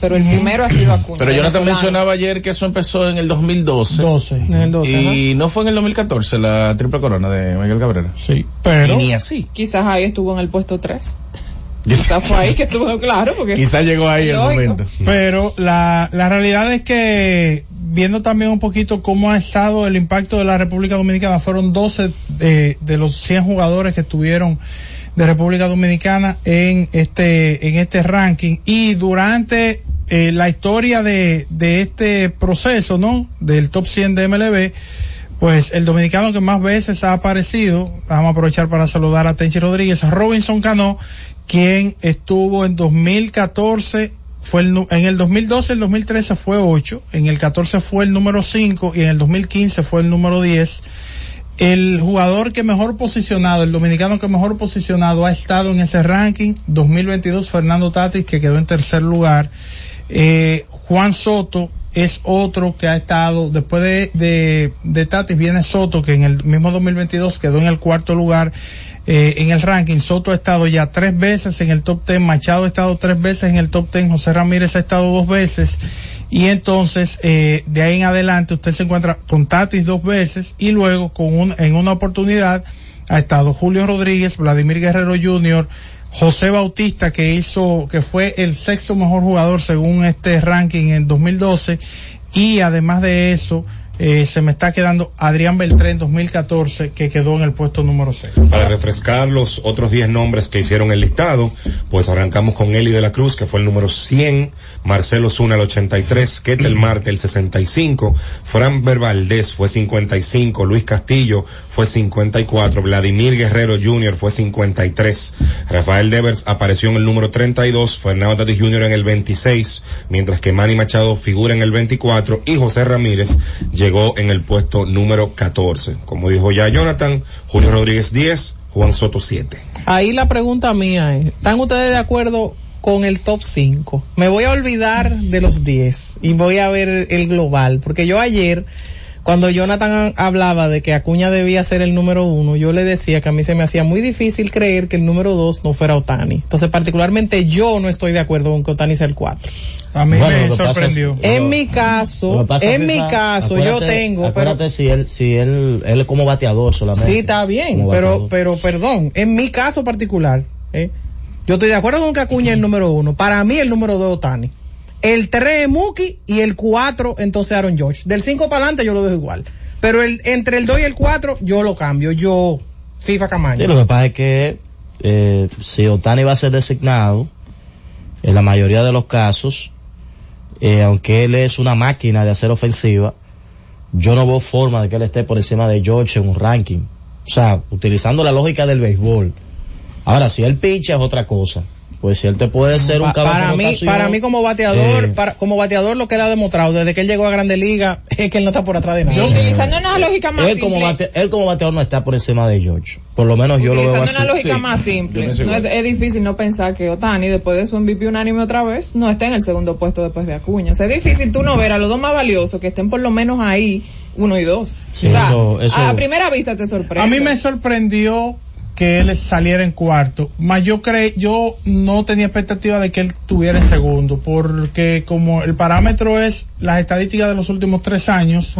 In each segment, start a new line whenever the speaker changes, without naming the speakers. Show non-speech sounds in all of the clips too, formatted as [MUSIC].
pero el primero ha sido Acuña.
Pero Jonathan mencionaba ayer que eso empezó en el 2012.
12.
En el 12,
Y no fue en el 2014 la triple corona de Miguel Cabrera.
Sí, pero
Y ni así.
Quizás ahí estuvo en el puesto 3. Quizás [LAUGHS] fue ahí que estuvo claro, porque
Quizá llegó ahí el momento.
Pero la, la realidad es que viendo también un poquito cómo ha estado el impacto de la República Dominicana, fueron 12 de, de los 100 jugadores que estuvieron de República Dominicana en este, en este ranking y durante eh, la historia de, de este proceso, ¿no? Del top 100 de MLB, pues el dominicano que más veces ha aparecido, vamos a aprovechar para saludar a Tenchi Rodríguez, Robinson Cano, quien estuvo en 2014, fue el, en el 2012, el 2013 fue 8, en el 14 fue el número 5 y en el 2015 fue el número 10. El jugador que mejor posicionado, el dominicano que mejor posicionado ha estado en ese ranking, 2022 Fernando Tatis que quedó en tercer lugar. Eh, Juan Soto es otro que ha estado, después de, Tatis viene Soto que en el mismo 2022 quedó en el cuarto lugar eh, en el ranking. Soto ha estado ya tres veces en el top ten, Machado ha estado tres veces en el top ten, José Ramírez ha estado dos veces y entonces eh, de ahí en adelante usted se encuentra con Tatis dos veces y luego con un, en una oportunidad ha estado Julio Rodríguez, Vladimir Guerrero Jr., José Bautista que hizo, que fue el sexto mejor jugador según este ranking en 2012 y además de eso eh, se me está quedando Adrián Beltrán en 2014 que quedó en el puesto número 6.
Para refrescar los otros 10 nombres que hicieron el listado, pues arrancamos con Eli de la Cruz, que fue el número 100, Marcelo Zuna el 83, Ketel Marte el 65, Fran Valdés fue 55, Luis Castillo fue 54, Vladimir Guerrero Jr. fue 53, Rafael Devers apareció en el número 32, Fernando Tatis Jr. en el 26, mientras que Manny Machado figura en el 24 y José Ramírez llegó en el puesto número 14. Como dijo ya Jonathan, Julio Rodríguez 10, Juan Soto 7.
ahí la pregunta mía es, ¿están ustedes de acuerdo con el top 5? Me voy a olvidar de los 10 y voy a ver el global, porque yo ayer, cuando Jonathan hablaba de que Acuña debía ser el número uno, yo le decía que a mí se me hacía muy difícil creer que el número dos no fuera Otani. Entonces, particularmente yo no estoy de acuerdo con que Otani sea el 4.
A mí
Bueno,
me
es-
sorprendió.
En mi caso, en mi caso, yo
acuérdate-
tengo, pero
si él, si él, él es como bateador solamente.
Sí, está bien, pero, pero perdón, en mi caso particular, ¿eh? yo estoy de acuerdo con que Acuña es el número uno. Para mí el número dos es Otani. El tres es Mookie y el cuatro entonces Aaron George. Del cinco para adelante yo lo dejo igual. Pero el, entre el dos y el cuatro yo lo cambio. Yo, FIFA Camaño.
Sí, lo que pasa es que eh, si Otani va a ser designado, en la mayoría de los casos, eh, aunque él es una máquina de hacer ofensiva, yo no veo forma de que él esté por encima de George en un ranking. O sea, utilizando la lógica del béisbol. Ahora, si él picha es otra cosa. Pues si él te puede ser un caballo
para mí, para mí como bateador,
Eh.
para, como bateador lo que él ha demostrado desde que él llegó a Grande Liga [LAUGHS] es que él no está por atrás de
Y
nadie.
utilizando una lógica más
él como,
simple.
bate- él como bateador no está por encima de George. Por lo menos yo lo veo
Utilizando
así.
una lógica
Sí,
más simple, no es, difícil no pensar que Otani, después de su MVP unánime otra vez, no está en el segundo puesto después de Acuña. O sea, es difícil tú no ver a los dos más valiosos que estén por lo menos ahí, uno y dos.
Sí,
o sea,
eso- eso-
a primera vista te sorprende.
A mí me sorprendió que él saliera en cuarto, más yo cre yo no tenía expectativa de que él tuviera en segundo, porque como el parámetro es las estadísticas de los últimos tres años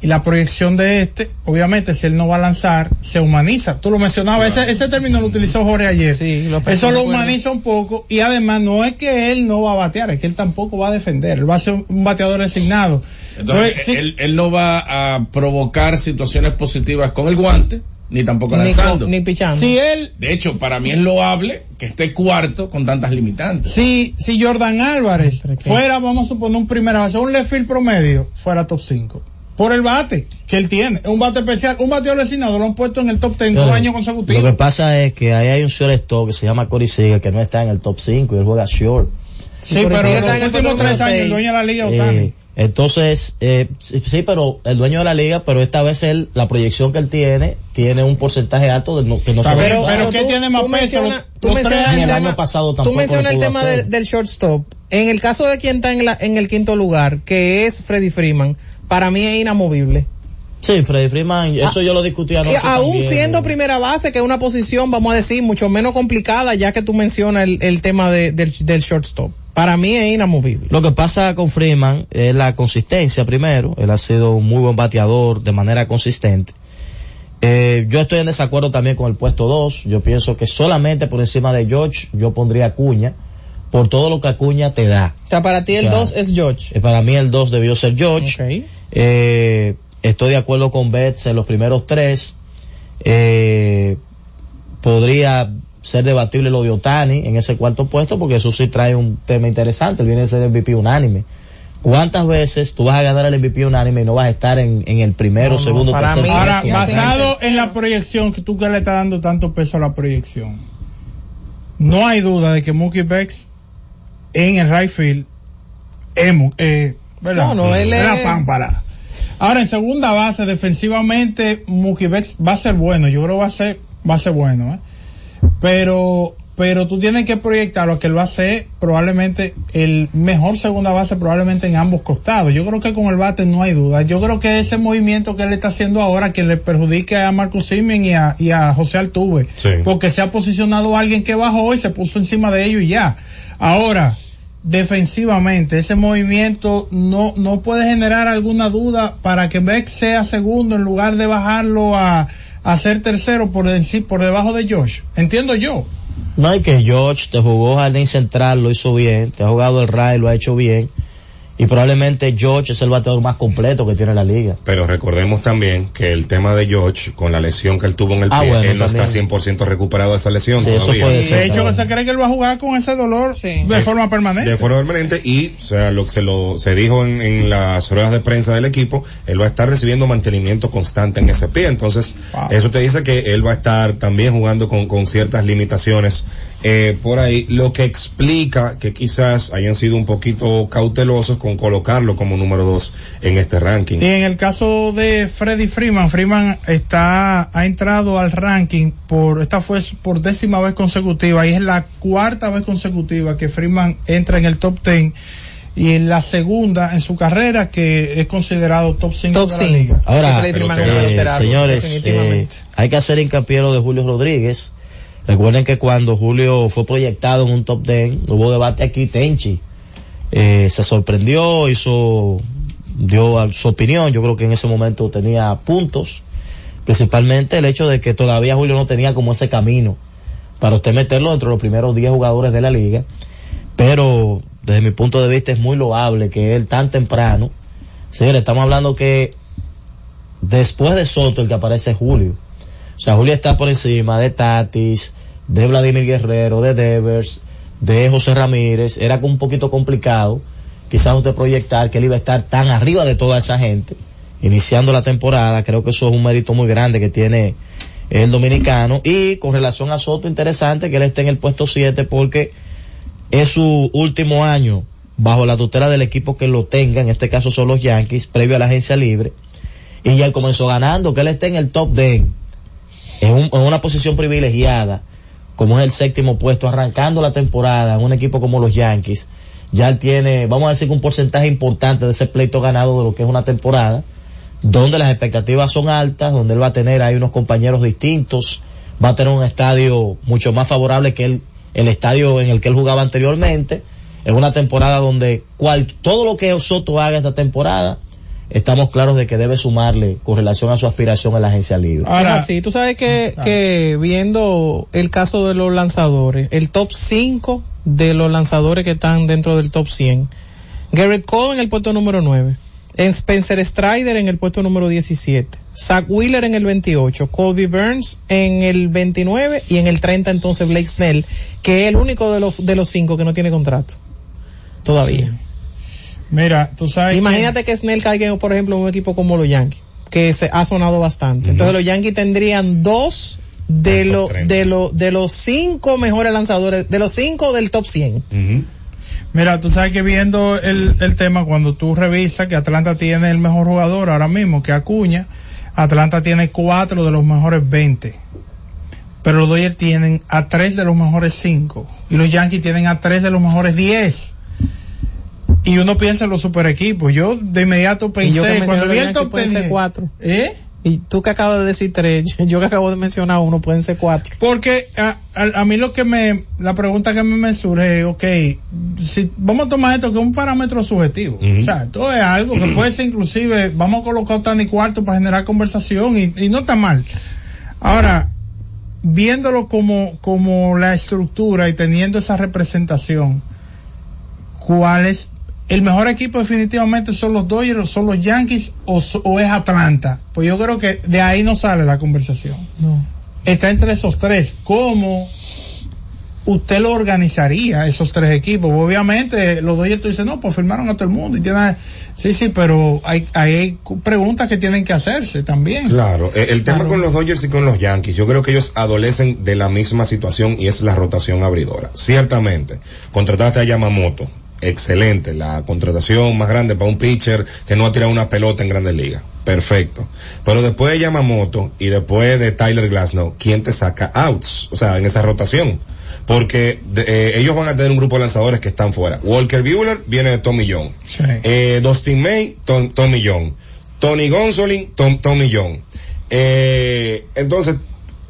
y la proyección de este, obviamente si él no va a lanzar, se humaniza. Tú lo mencionabas, ese, ese término lo utilizó Jorge ayer.
Sí, lo
Eso lo humaniza un poco y además no es que él no va a batear, es que él tampoco va a defender, él va a ser un bateador designado.
Entonces,
Pues, sí,
él, él no va a provocar situaciones positivas con el guante, ni tampoco lanzando.
ni pichando.
si él
De hecho, para mí es loable que esté cuarto con tantas limitantes.
Si, si Jordan Álvarez fuera, vamos a suponer, un primera base, un left field promedio, fuera top 5. Por el bate que él tiene. Es un bate especial. Un bateador designado lo han puesto en el top 10 dos años
Lo que
consecutivos.
pasa es que ahí hay un shortstop que se llama Corey Seager que no está en el top 5 y él juega short.
Sí,
por
pero en
está
los
en el
últimos tres años el dueño de la liga,
Eh,
Otani.
Entonces, eh, sí, sí, pero el dueño de la liga, pero esta vez él, la proyección que él tiene, tiene un porcentaje alto de no, que no
pero- pero ¿qué tiene más peso?
tú mencionas
el
tema-
año pasado
Tú mencionas el tema del, del shortstop. En el caso de quien está en, la, en el quinto lugar, que es Freddy Freeman, para mí es inamovible.
Sí, Freddy Freeman, eso yo lo discutía
Y
anoche
aún
también.
siendo primera base, que es una posición, vamos a decir, mucho menos complicada, ya que tú mencionas el, el tema de- del, del shortstop. Para mí es inamovible.
Lo que pasa con Freeman es la consistencia primero. Él ha sido un muy buen bateador de manera consistente. Eh, yo estoy en desacuerdo también con el puesto 2. Yo pienso que solamente por encima de George yo pondría Acuña por todo lo que Acuña te da.
O sea, para ti el
Claro.
2 es George.
Eh, para mí el 2 debió ser George.
Ok.
Eh, estoy de acuerdo con Betts en los primeros tres. Eh, podría ser debatible lo de Otani en ese cuarto puesto porque eso sí trae un tema interesante. Él viene a ser MVP unánime. ¿Cuántas veces tú vas a ganar el MVP unánime y no vas a estar en, en el primero,
No, no,
segundo,
para
tercer
mí-
puesto?
Ahora, basado en la proyección que tú que le estás dando tanto peso a la proyección, no hay duda de que Mookie Betts en el right field es, eh, ¿verdad?
No, no, él
Es la
es-
pámpara. Ahora, en segunda base, defensivamente, Mookie Betts va a ser bueno. Yo creo que va a ser, va a ser bueno, ¿eh? Pero, pero tú tienes que proyectarlo que él va a ser probablemente el mejor segunda base probablemente en ambos costados. Yo creo que con el bate no hay duda. Yo creo que ese movimiento que él está haciendo ahora que le perjudique a Marcus Simen y a, y a José Altuve.
Sí.
Porque se ha posicionado alguien que bajó y se puso encima de ellos y ya. Ahora, defensivamente, ese movimiento no, no puede generar alguna duda para que Beck sea segundo en lugar de bajarlo a, a ser tercero por, por debajo de Josh. Entiendo yo.
No hay que George te jugó Jardín Central, lo hizo bien, te ha jugado el Ray, lo ha hecho bien. Y probablemente George es el bateador más completo que tiene la liga.
Pero recordemos también que el tema de George, con la lesión que él tuvo en el
Ah,
pie,
bueno,
él no está
también.
100% recuperado de esa lesión
Sí, eso
todavía.
puede
De
ser.
hecho, que se cree que él va a jugar con ese dolor
Sí.
de forma permanente.
De forma permanente y, o sea, lo que se lo, se dijo en, en las ruedas de prensa del equipo, él va a estar recibiendo mantenimiento constante en ese pie. Entonces,
Wow.
eso te dice que él va a estar también jugando con, con ciertas limitaciones eh, por ahí, lo que explica que quizás hayan sido un poquito cautelosos con colocarlo como número dos en este ranking.
Y en el caso de Freddy Freeman, Freeman está, ha entrado al ranking por, esta fue por décima vez consecutiva y es la cuarta vez consecutiva que Freeman entra en el top 10 y en la segunda en su carrera que es considerado top 5
Top
de la
5.
liga.
Ahora,
eh,
señores, eh, hay que hacer hincapié lo de Julio Rodríguez. Recuerden que cuando Julio fue proyectado en un top 10, hubo debate aquí, Tenchi. Eh, se sorprendió, hizo, dio su opinión, yo creo que en ese momento tenía puntos, principalmente el hecho de que todavía Julio no tenía como ese camino para usted meterlo entre los primeros 10 jugadores de la liga, pero desde mi punto de vista es muy loable que él tan temprano, señores, estamos hablando que después de Soto el que aparece Julio. O sea, Julio está por encima de Tatis, de Vladimir Guerrero, de Devers, de José Ramírez. Era un poquito complicado quizás usted proyectar que él iba a estar tan arriba de toda esa gente iniciando la temporada. Creo que eso es un mérito muy grande que tiene el dominicano. Y con relación a Soto, interesante que él esté en el puesto 7 porque es su último año bajo la tutela del equipo que lo tenga, en este caso son los Yankees, previo a la agencia libre. Y ya él comenzó ganando, que él esté en el top 10, en, un- en una posición privilegiada, como es el séptimo puesto, arrancando la temporada en un equipo como los Yankees. Ya tiene, vamos a decir un porcentaje importante de ese pleito ganado de lo que es una temporada, donde las expectativas son altas, donde él va a tener ahí unos compañeros distintos, va a tener un estadio mucho más favorable que el, el estadio en el que él jugaba anteriormente. Es una temporada donde cual, todo lo que Soto haga esta temporada, estamos claros de que debe sumarle con relación a su aspiración a la agencia libre.
Ahora,
así. Tú sabes que, que viendo el caso de los lanzadores, el top 5 de los lanzadores que están dentro del top 100. Garrett Cole en el puesto número 9. Spencer Strider en el puesto número 17. Zach Wheeler en el 28. Colby Burns en el 29 y en el 30 entonces Blake Snell, que es el único de los, de los cinco que no tiene contrato. Todavía.
Mira, tú sabes
Imagínate que Snell caiga, por ejemplo, en un equipo como los Yankees, que se ha sonado bastante. Entonces los Yankees tendrían dos de los
30.
de los de los cinco mejores lanzadores, de los cinco del top 100.
Ujú.
Mira, tú sabes que viendo el, el tema, cuando tú revisas que Atlanta tiene el mejor jugador ahora mismo, que Acuña, Atlanta tiene cuatro de los mejores 20. Pero los Dodgers tienen a tres de los mejores cinco. Y los Yankees tienen a tres de los mejores 10. Y uno piensa en los super equipos. Yo de inmediato
Y yo que
pensé, cuando vi el top
pueden
10,
ser cuatro.
¿Eh?
Y tú que acabas de decir tres, [LAUGHS] yo que acabo de mencionar uno, pueden ser cuatro.
Porque a, a, a mí lo que me, la pregunta que me, me surge es, ok, si vamos a tomar esto que es un parámetro subjetivo. O sea, esto es algo que puede ser inclusive, vamos a colocar tan y cuarto para generar conversación y, y no está mal. Ahora, viéndolo como, como la estructura y teniendo esa representación, ¿cuál es el mejor equipo definitivamente son los Dodgers, son los Yankees o, es Atlanta? Pues yo creo que de ahí no sale la conversación
No.
está entre esos tres. ¿Cómo usted lo organizaría, esos tres equipos? Obviamente, los Dodgers tú dices, no, pues firmaron a todo el mundo. Y tiene, sí, sí, pero hay, hay preguntas que tienen que hacerse también.
Claro, eh, el tema
Claro.
con los Dodgers y con los Yankees, yo creo que ellos adolecen de la misma situación y es la rotación abridora. Ciertamente, contrataste a Yamamoto, excelente, la contratación más grande para un pitcher que no ha tirado una pelota en grandes ligas. Perfecto. Pero después de Yamamoto y después de Tyler Glasnow, ¿quién te saca outs? O sea, en esa rotación. Porque de- eh, ellos van a tener un grupo de lanzadores que están fuera. Walker Buehler viene de Tommy John.
Sí.
Eh, Dustin May, Tom- Tommy John. Tony Gonsolin, Tom- Tommy John. Eh, entonces,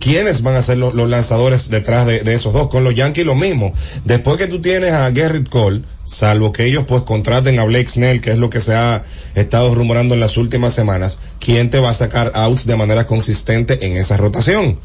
¿quiénes van a ser los, los lanzadores detrás de, de esos dos? Con los Yankees lo mismo. Después que tú tienes a Garrett Cole, salvo que ellos pues contraten a Blake Snell, que es lo que se ha estado rumorando en las últimas semanas, ¿quién te va a sacar outs de manera consistente en esa rotación?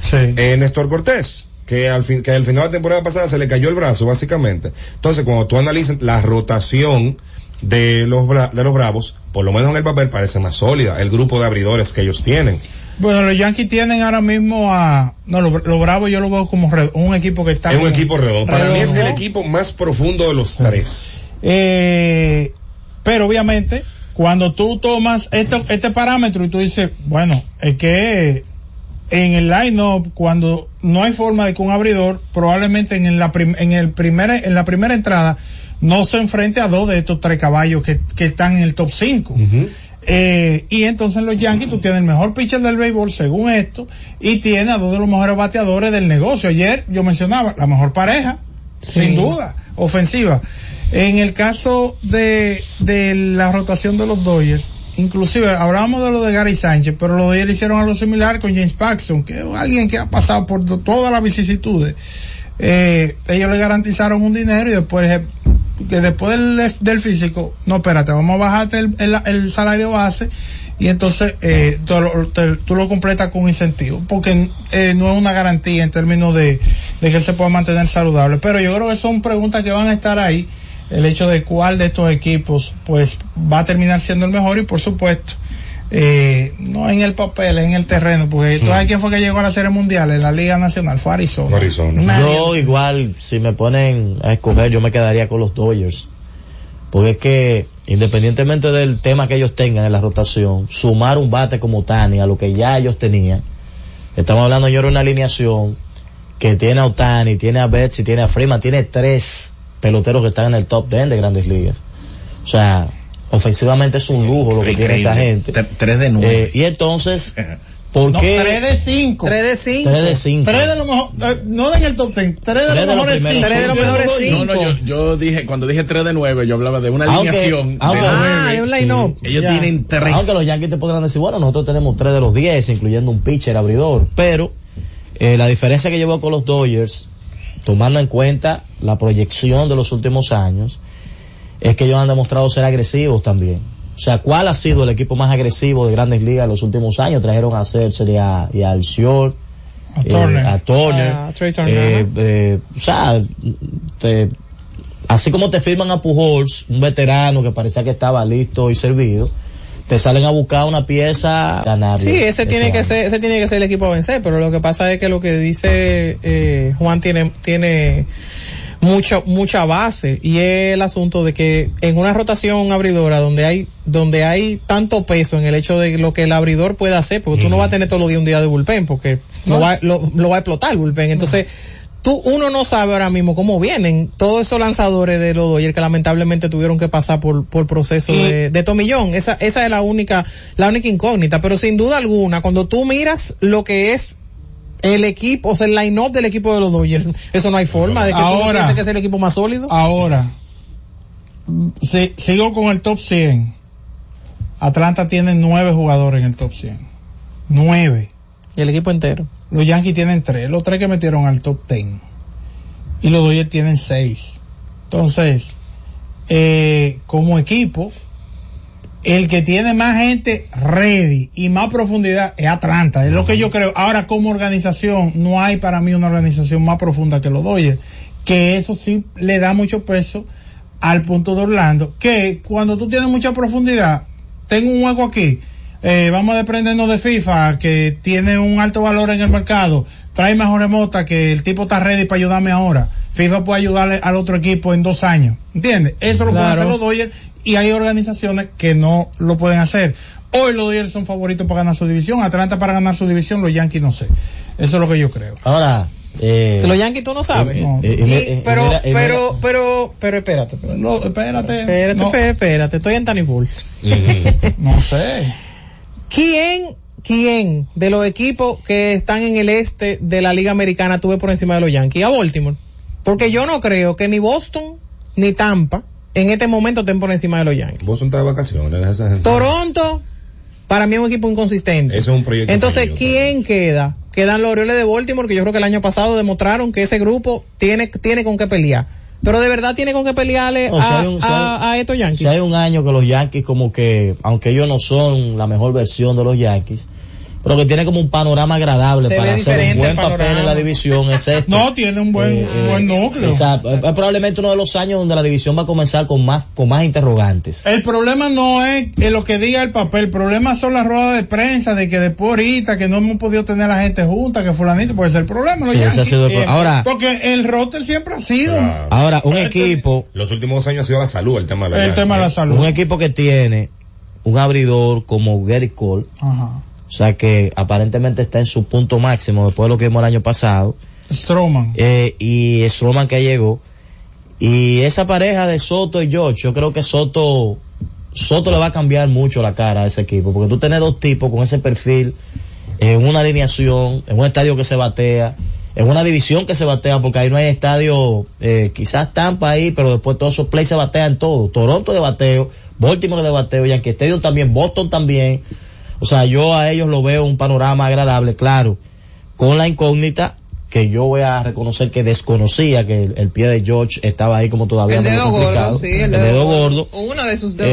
Sí.
eh, Néstor Cortés, que al, fin, que al final de la temporada pasada se le cayó el brazo, básicamente. Entonces, cuando tú analizas la rotación de los, bra- de los Bravos, por lo menos en el papel parece más sólida, el grupo de abridores que ellos tienen.
Bueno, los Yankees tienen ahora mismo a, no, los lo Bravos yo lo veo como red- un equipo que está
es un equipo redondo. Para mí es el equipo más profundo de los tres.
Eh, pero obviamente, cuando tú tomas este, este parámetro y tú dices, bueno, es que en el line-up, cuando no hay forma de que un abridor, probablemente en la, prim- en el primer, en la primera entrada, no se enfrente a dos de estos tres caballos que, que están en el top 5. Eh, y entonces los Yankees, tú tienes el mejor pitcher del béisbol según esto, y tienes a dos de los mejores bateadores del negocio. Ayer yo mencionaba la mejor pareja,
Sí.
sin duda, ofensiva. En el caso de, de la rotación de los Dodgers, inclusive hablábamos de lo de Gary Sánchez, pero los Dodgers hicieron algo similar con James Paxton, que es alguien que ha pasado por to- todas las vicisitudes. Eh, ellos le garantizaron un dinero y después eh, que después del, del físico, no, espérate, vamos a bajarte el, el- salario base y entonces eh, tú, te- tú lo completas con incentivo, porque eh, no es una garantía en términos de, de que él se pueda mantener saludable. Pero yo creo que son preguntas que van a estar ahí, el hecho de cuál de estos equipos pues va a terminar siendo el mejor y por supuesto, eh, no en el papel, en el terreno, porque tú sabes quién fue que llegó a la Serie Mundial en la Liga Nacional, fue Arizona.
Yo igual, si me ponen a escoger, yo me quedaría con los Dodgers. Porque es que, independientemente del tema que ellos tengan en la rotación, sumar un bate como Tani a lo que ya ellos tenían, estamos hablando yo de una alineación que tiene a Otani, tiene a Betsy, tiene a Freeman, tiene tres peloteros que están en el top 10 de grandes ligas. O sea, ofensivamente es un lujo lo que tiene esta gente.
Tre- Tres de nueve.
Eh, y entonces, [LAUGHS] ¿por
No,
qué?
3 de 5.
3 de 5.
Tres de cinco.
Tres de los mejores, eh, no en el top 10, tres de
Tres
los
de los
mejores cinco.
Tres de los mejores cinco.
No, no, yo, yo dije, cuando dije 3 de 9, yo hablaba de una
Aunque-
alineación
aunque-
de
Ah,
nueve.
de un line-up.
Ellos
Ya.
tienen 3.
Aunque los Yankees te podrán decir, bueno, nosotros tenemos tres de los 10, incluyendo un pitcher abridor. Pero eh, la diferencia que llevo con los Dodgers, tomando en cuenta la proyección de los últimos años, es que ellos han demostrado ser agresivos también. O sea, ¿cuál ha sido el equipo más agresivo de grandes ligas en los últimos años? Trajeron a Seltzer y a, y al Short,
A
eh,
Turner.
a Turner.
A Trey Turner,
Eh, eh, o sea, te- así como te firman a Pujols, un veterano que parecía que estaba listo y servido, te salen a buscar una pieza ganar.
Sí, ese tiene que ser, ese tiene que ser el equipo a vencer, pero lo que pasa es que lo que dice eh, Juan tiene, tiene mucha, mucha base y es el asunto de que en una rotación abridora donde hay, donde hay tanto peso en el hecho de lo que el abridor puede hacer, porque tú no vas a tener todos los días un día de bullpen, porque lo, va, lo, lo va a explotar el bullpen, entonces tú, uno no sabe ahora mismo cómo vienen todos esos lanzadores de los Dodgers que lamentablemente tuvieron que pasar por, por proceso
Y-
de, de tomillón. Esa, esa es la única, la única incógnita, pero sin duda alguna, cuando tú miras lo que es el equipo, o sea, el line-up del equipo de los Dodgers, eso no hay forma de que tú
Ahora-
pienses que es el equipo más sólido.
Ahora, si- sigo con el top 100. Atlanta tiene nueve jugadores en el top 100. nueve.
Y el equipo entero.
Los Yankees tienen tres, los tres que metieron al top ten. Y los Dodgers tienen seis. Entonces, eh, como equipo, el que tiene más gente ready y más profundidad es Atlanta. Es lo que yo creo. Ahora, como organización, no hay para mí una organización más profunda que los Dodgers. Que eso sí le da mucho peso al punto de Orlando. Que cuando tú tienes mucha profundidad, tengo un hueco aquí. Eh, vamos a desprendernos de FIFA, que tiene un alto valor en el mercado. Trae mejor remota que el tipo está ready para ayudarme ahora. FIFA puede ayudarle al otro equipo en dos años. ¿Entiendes? Eso lo pueden hacer los Dodgers y hay organizaciones que no lo pueden hacer. Hoy los Dodgers son favoritos para ganar su división, Atlanta para ganar su división, los Yankees no sé. Eso es lo que yo creo.
Ahora, eh,
los Yankees tú no sabes.
No.
eh,
Y- pero, pero, pero, pero, espérate. Espérate,
No, espérate.
espérate,
no,
espérate, espérate, estoy en Tanny Bull. [LAUGHS]
no sé.
¿Quién, quién de los equipos que están en el este de la Liga Americana tuve por encima de los Yankees? A Baltimore. Porque yo no creo que ni Boston ni Tampa en este momento estén por encima de los Yankees.
Vos estás de vacaciones, esa gente.
Toronto, para mí es un equipo inconsistente.
Eso es un proyecto
Entonces, ¿quién queda? Quedan los Orioles de Baltimore, que yo creo que el año pasado demostraron que ese grupo tiene, tiene con qué pelear. Pero de verdad tiene con qué pelearle
No, un-
a- a estos Yankees.
Si hay un año que los Yankees como que, aunque ellos no son la mejor versión de los Yankees, pero que tiene como un panorama agradable
Se
para hacer un buen
el
papel en la división es [LAUGHS] este.
No, tiene un buen,
Eh,
un buen núcleo.
Exacto. Es es probablemente uno de los años donde la división va a comenzar con más, con más interrogantes.
El problema no es eh, lo que diga el papel, el problema son las ruedas de prensa de que después ahorita que no hemos podido tener a la gente junta, que fulanito, puede ser el problema, los
Sí, ese ha sido el pro-. Ahora,
Porque el roster siempre ha sido
Claro.
ahora, un
Este-
equipo,
Los últimos dos años ha sido la salud, el tema de la
el tema de la salud.
un equipo que tiene un abridor como Gary Cole,
Ajá.
O sea que aparentemente está en su punto máximo después de lo que vimos el año pasado,
Stroman.
eh, y Stroman que llegó, y esa pareja de Soto y George, yo creo que Soto, Soto le va a cambiar mucho la cara a ese equipo, porque tú tienes dos tipos con ese perfil, en una alineación, en un estadio que se batea, en una división que se batea, porque ahí no hay estadio, eh, quizás Tampa ahí, pero después todos esos plays se batean todo. Toronto de bateo, Baltimore de bateo, Yankee Stadium también, Boston también. O sea, yo a ellos lo veo un panorama agradable, claro, con la incógnita que yo voy a reconocer que desconocía que el, el pie de George estaba ahí como todavía
El dedo
complicado.
gordo, sí, el dedo,
gordo.
O uno de sus dedos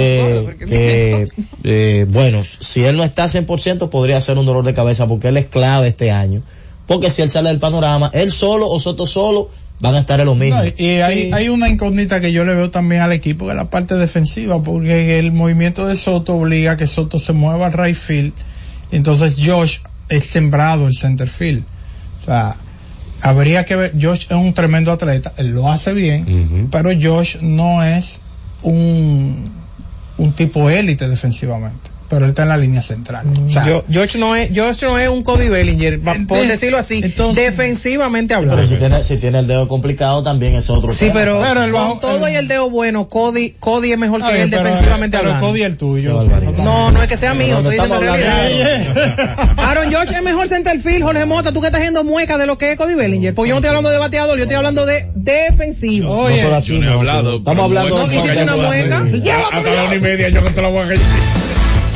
Eh,
gordos.
Eh, bueno, si él no está 100% podría ser un dolor de cabeza porque él es clave este año. Porque si él sale del panorama, él solo o Soto solo van a estar en lo mismo.
No, y hay,
Sí.
hay una incógnita que yo le veo también al equipo, que es la parte defensiva, porque el movimiento de Soto obliga a que Soto se mueva al right field. Entonces Josh es sembrado el center field. O sea, habría que ver, Josh es un tremendo atleta, él lo hace bien, pero Josh no es un, un tipo élite defensivamente, pero él está en la línea central. O sea,
Yo- George no es, George no es un Cody Bellinger, va- por decirlo así,
entonces-
defensivamente
pero
hablando.
si tiene, si tiene el dedo complicado también ese otro
Sí,
tema.
pero,
Pero el
con todo
el-
y el dedo bueno, Cody, Cody es mejor que él
pero-
defensivamente
pero
hablando.
Cody el tuyo.
No, no es que sea mío, estoy diciendo realidad. [LAUGHS] Aaron George es mejor center field, Jorge Mota, tú que estás haciendo mueca de lo que es Cody Bellinger. Pues yo no estoy hablando de bateador, yo estoy hablando de defensivo.
Oye,
No, pero así
Yo no he hablado.
Estamos
pero
hablando
bueno,
No, hiciste
que
una mueca.
Hasta la una y media yo que te la voy a.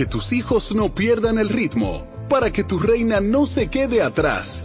Que
tus hijos no pierdan el ritmo, para que tu reina no se quede atrás,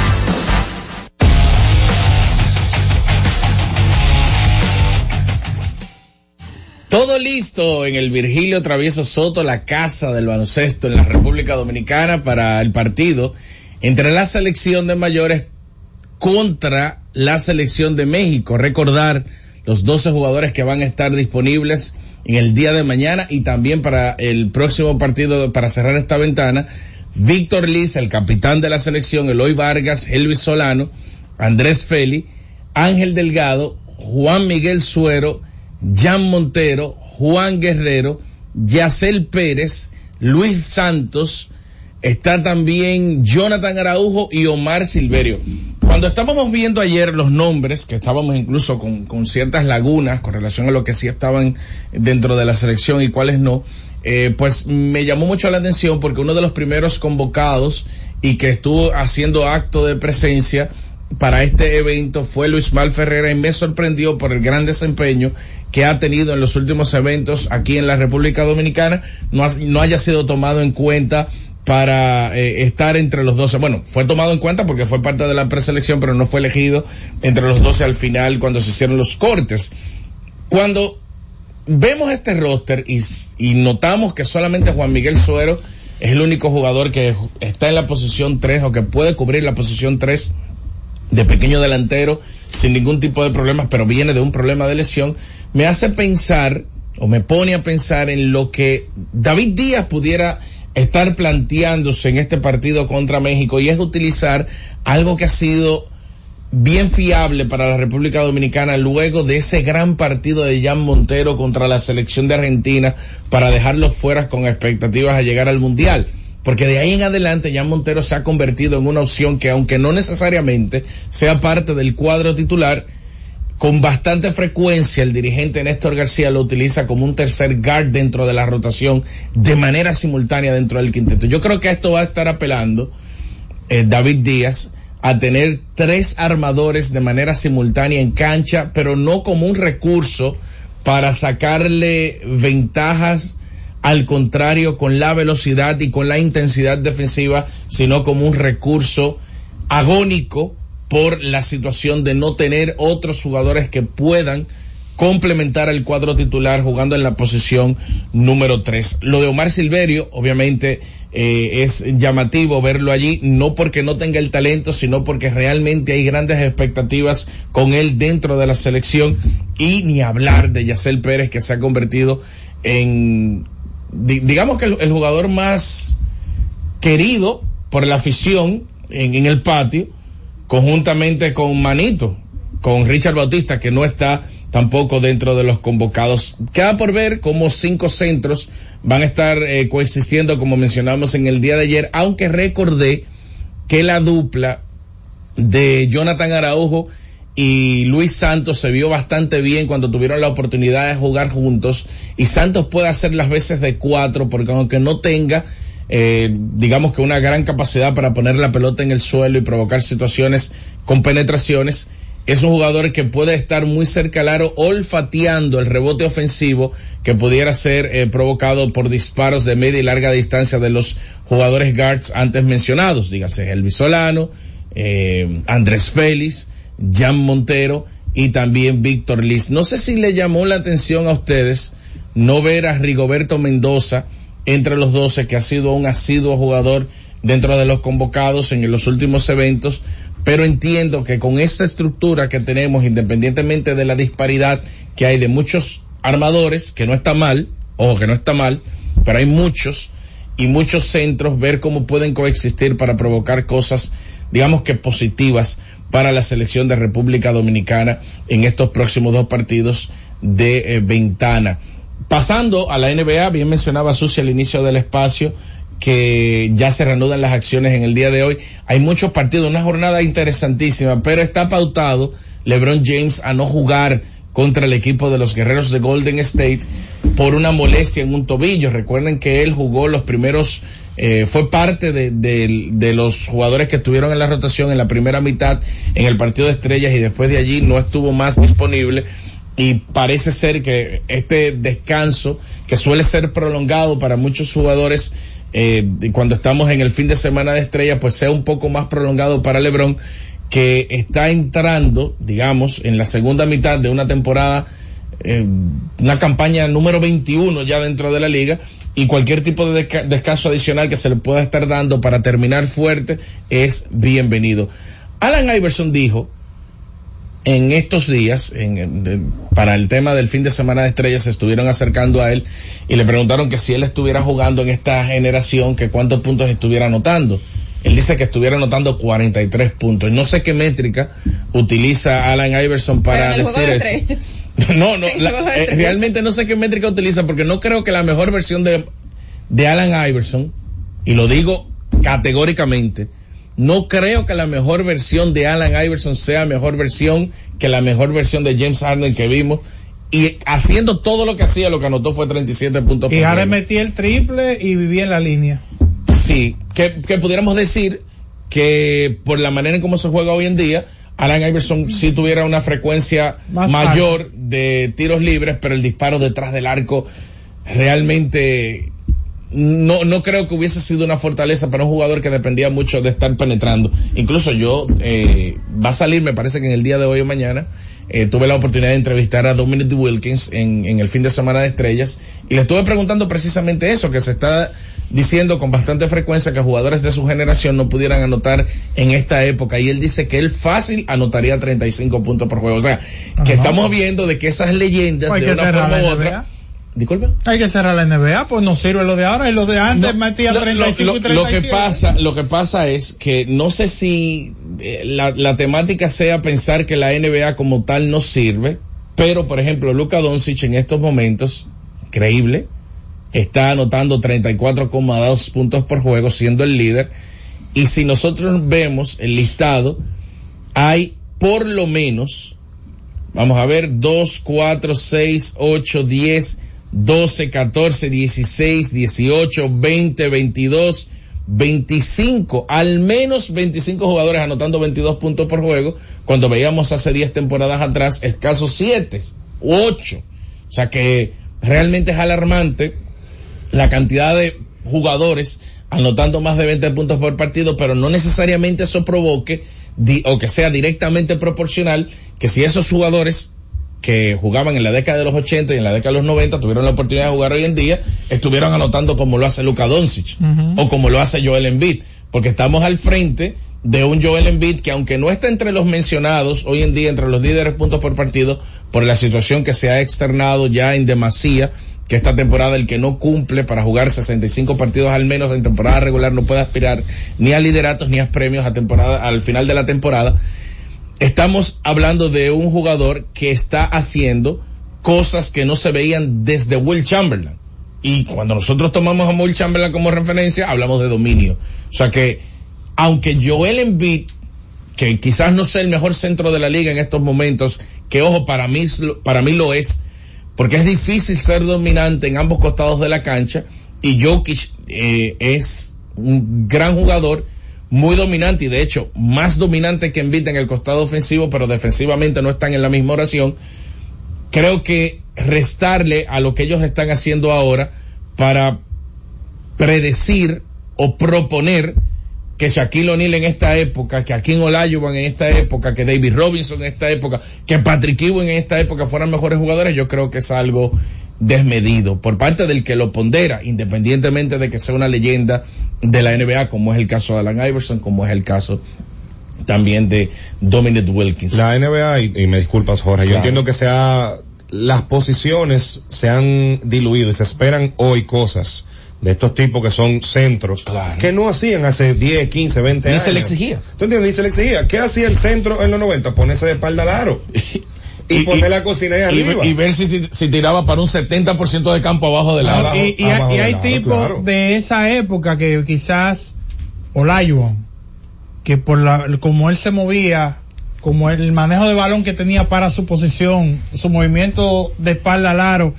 Todo listo en el Virgilio Travieso Soto, la casa del baloncesto en la República Dominicana para el partido entre la selección de mayores contra la selección de México. Recordar los 12 jugadores que van a estar disponibles en el día de mañana y también para el próximo partido para cerrar esta ventana. Víctor Liz, el capitán de la selección, Eloy Vargas, Elvis Solano, Andrés Feli, Ángel Delgado, Juan Miguel Suero, Jan Montero, Juan Guerrero, Yacel Pérez, Luis Santos, está también Jonathan Araujo y Omar Silverio. Cuando estábamos viendo ayer los nombres, que estábamos incluso con, con ciertas lagunas con relación a lo que sí estaban dentro de la selección y cuáles no, eh, pues me llamó mucho la atención porque uno de los primeros convocados y que estuvo haciendo acto de presencia para este evento fue Luis Mal Ferrera y me sorprendió por el gran desempeño que ha tenido en los últimos eventos aquí en la República Dominicana, no, no haya sido tomado en cuenta para eh, estar entre los 12. Bueno, fue tomado en cuenta porque fue parte de la preselección, pero no fue elegido entre los 12 al final cuando se hicieron los cortes. Cuando vemos este roster y, y notamos que solamente Juan Miguel Suero es el único jugador que está en la posición 3 o que puede cubrir la posición 3 de pequeño delantero sin ningún tipo de problemas, pero viene de un problema de lesión, me hace pensar o me pone a pensar en lo que David Díaz pudiera estar planteándose en este partido contra México y es utilizar algo que ha sido bien fiable para la República Dominicana luego de ese gran partido de Jan Montero contra la selección de Argentina para dejarlos fuera con expectativas a llegar al Mundial. Porque de ahí en adelante Jan Montero se ha convertido en una opción que aunque no necesariamente sea parte del cuadro titular, con bastante frecuencia el dirigente Néstor García lo utiliza como un tercer guard dentro de la rotación de manera simultánea dentro del quinteto. Yo creo que esto va a estar apelando eh, David Díaz a tener tres armadores de manera simultánea en cancha, pero no como un recurso para sacarle ventajas al contrario con la velocidad y con la intensidad defensiva, sino como un recurso agónico por la situación de no tener otros jugadores que puedan complementar al cuadro titular jugando en la posición número 3. Lo de Omar Silverio, obviamente, eh, es llamativo verlo allí, no porque no tenga el talento, sino porque realmente hay grandes expectativas con él dentro de la selección y ni hablar de Yacel Pérez que se ha convertido en, digamos que el, jugador más querido por la afición en, en el patio, conjuntamente con Manito, con Richard Bautista, que no está tampoco dentro de los convocados. Queda por ver cómo cinco centros van a estar eh, coexistiendo, como mencionamos en el día de ayer, aunque recordé que la dupla de Jonathan Araujo y Luis Santos se vio bastante bien cuando tuvieron la oportunidad de jugar juntos. Y Santos puede hacer las veces de cuatro porque aunque no tenga eh, digamos que una gran capacidad para poner la pelota en el suelo y provocar situaciones con penetraciones es un jugador que puede estar muy cerca al aro olfateando el rebote ofensivo que pudiera ser eh, provocado por disparos de media y larga distancia de los jugadores guards antes mencionados, dígase Elvis Solano, eh, Andrés Félix, Jan Montero y también Víctor Liz. No sé si le llamó la atención a ustedes no ver a Rigoberto Mendoza entre los 12, que ha sido un asiduo jugador dentro de los convocados en los últimos eventos, pero entiendo que con esta estructura que tenemos, independientemente de la disparidad que hay de muchos armadores, que no está mal, ojo que no está mal, pero hay muchos y muchos centros, ver cómo pueden coexistir para provocar cosas, digamos que positivas para la selección de República Dominicana en estos próximos dos partidos de eh, ventana. Pasando a la NBA, bien mencionaba Sucia al inicio del espacio, que ya se reanudan las acciones en el día de hoy. Hay muchos partidos, una jornada interesantísima, pero está pautado LeBron James a no jugar contra el equipo de los guerreros de Golden State por una molestia en un tobillo. Recuerden que él jugó los primeros, eh, fue parte de, los jugadores que estuvieron en la rotación en la primera mitad en el partido de estrellas y después de allí no estuvo más disponible y parece ser que este descanso que suele ser prolongado para muchos jugadores eh, cuando estamos en el fin de semana de estrella pues sea un poco más prolongado para LeBron que está entrando digamos en la segunda mitad de una temporada eh, una campaña número 21 ya dentro de la liga y cualquier tipo de desca descanso adicional que se le pueda estar dando para terminar fuerte es bienvenido. Alan Iverson dijo en estos días, en, de, para el tema del fin de semana de estrellas, se estuvieron acercando a él y le preguntaron que si él estuviera jugando en esta generación, que cuántos puntos estuviera anotando. Él dice que estuviera anotando 43 puntos. No sé qué métrica utiliza Alan Iverson para decir eso. [LAUGHS] No, no, [LAUGHS] la, eh, realmente no sé qué métrica utiliza porque no creo que la mejor versión de, de Alan Iverson, y lo digo categóricamente, no creo que la mejor versión de Alan Iverson sea mejor versión que la mejor versión de James Harden que vimos. Y haciendo todo lo que hacía, lo que anotó fue 37 puntos.
Y ahora metí el triple y viví en la línea.
Sí, que, que pudiéramos decir que por la manera en cómo se juega hoy en día, Alan Iverson sí tuviera una frecuencia Más mayor de tiros libres, pero el disparo detrás del arco realmente no, no creo que hubiese sido una fortaleza para un jugador que dependía mucho de estar penetrando. Incluso yo, eh, va a salir, me parece que en el día de hoy o mañana, eh, tuve la oportunidad de entrevistar a Dominic Wilkins en, en el fin de semana de estrellas y le estuve preguntando precisamente eso, que se está diciendo con bastante frecuencia que jugadores de su generación no pudieran anotar en esta época y él dice que él fácil anotaría 35 puntos por juego. O sea, que Ajá. estamos viendo de que esas leyendas
Hay
de una forma u otra
Disculpa. Hay que cerrar la NBA, pues no sirve lo de ahora y lo de antes
no,
metía
lo,
35
lo,
y 37.
Lo que pasa, lo que pasa es que no sé si eh, la, la, temática sea pensar que la NBA como tal no sirve, pero por ejemplo, Luka Doncic en estos momentos, increíble, está anotando 34,2 puntos por juego siendo el líder y si nosotros vemos el listado, hay por lo menos, vamos a ver, 2, 4, 6, 8, 10, 12, 14, 16, 18, 20, 22, 25, al menos 25 jugadores anotando 22 puntos por juego, cuando veíamos hace 10 temporadas atrás escasos 7 u 8. O sea que realmente es alarmante la cantidad de jugadores anotando más de 20 puntos por partido, pero no necesariamente eso provoque o que sea directamente proporcional que si esos jugadores que jugaban en la década de los 80 y en la década de los 90 tuvieron la oportunidad de jugar hoy en día, estuvieron anotando como lo hace Luka Doncic o como lo hace Joel Embiid, porque estamos al frente de un Joel Embiid que aunque no está entre los mencionados hoy en día entre los líderes puntos por partido por la situación que se ha externado ya en demasía que esta temporada el que no cumple para jugar 65 partidos al menos en temporada regular no puede aspirar ni a lideratos ni a premios a temporada al final de la temporada estamos hablando de un jugador que está haciendo cosas que no se veían desde Will Chamberlain. Y cuando nosotros tomamos a Will Chamberlain como referencia hablamos de dominio. O sea que aunque Joel Embiid, que quizás no sea el mejor centro de la liga en estos momentos, que ojo, para mí, para mí lo es, porque es difícil ser dominante en ambos costados de la cancha, y Jokic eh, es un gran jugador, muy dominante, y de hecho, más dominante que Embiid en el costado ofensivo, pero defensivamente no están en la misma oración. Creo que restarle a lo que ellos están haciendo ahora para predecir o proponer que Shaquille O'Neal en esta época, que Akin Olajuwon en esta época, que David Robinson en esta época, que Patrick Ewing en esta época fueran mejores jugadores, yo creo que es algo desmedido por parte del que lo pondera, independientemente de que sea una leyenda de la NBA, como es el caso de Alan Iverson, como es el caso también de Dominic Wilkins.
La NBA, y, me disculpas Jorge, yo entiendo que sea, las posiciones se han diluido y se esperan hoy cosas de estos tipos que son centros, que no hacían hace 10, 15, 20 años.
Ni se le exigía.
¿Tú entiendes? Ni se le exigía. ¿Qué hacía el centro en los 90? Ponerse de espalda al aro. [LAUGHS] y, poner la cocina ahí arriba.
Y, ver si, si, tiraba para un 70% de campo abajo del aro.
y, y, hay tipos de esa época que quizás Olajuwon, que por la, como él se movía, como el manejo de balón que tenía para su posición, su movimiento de espalda al aro,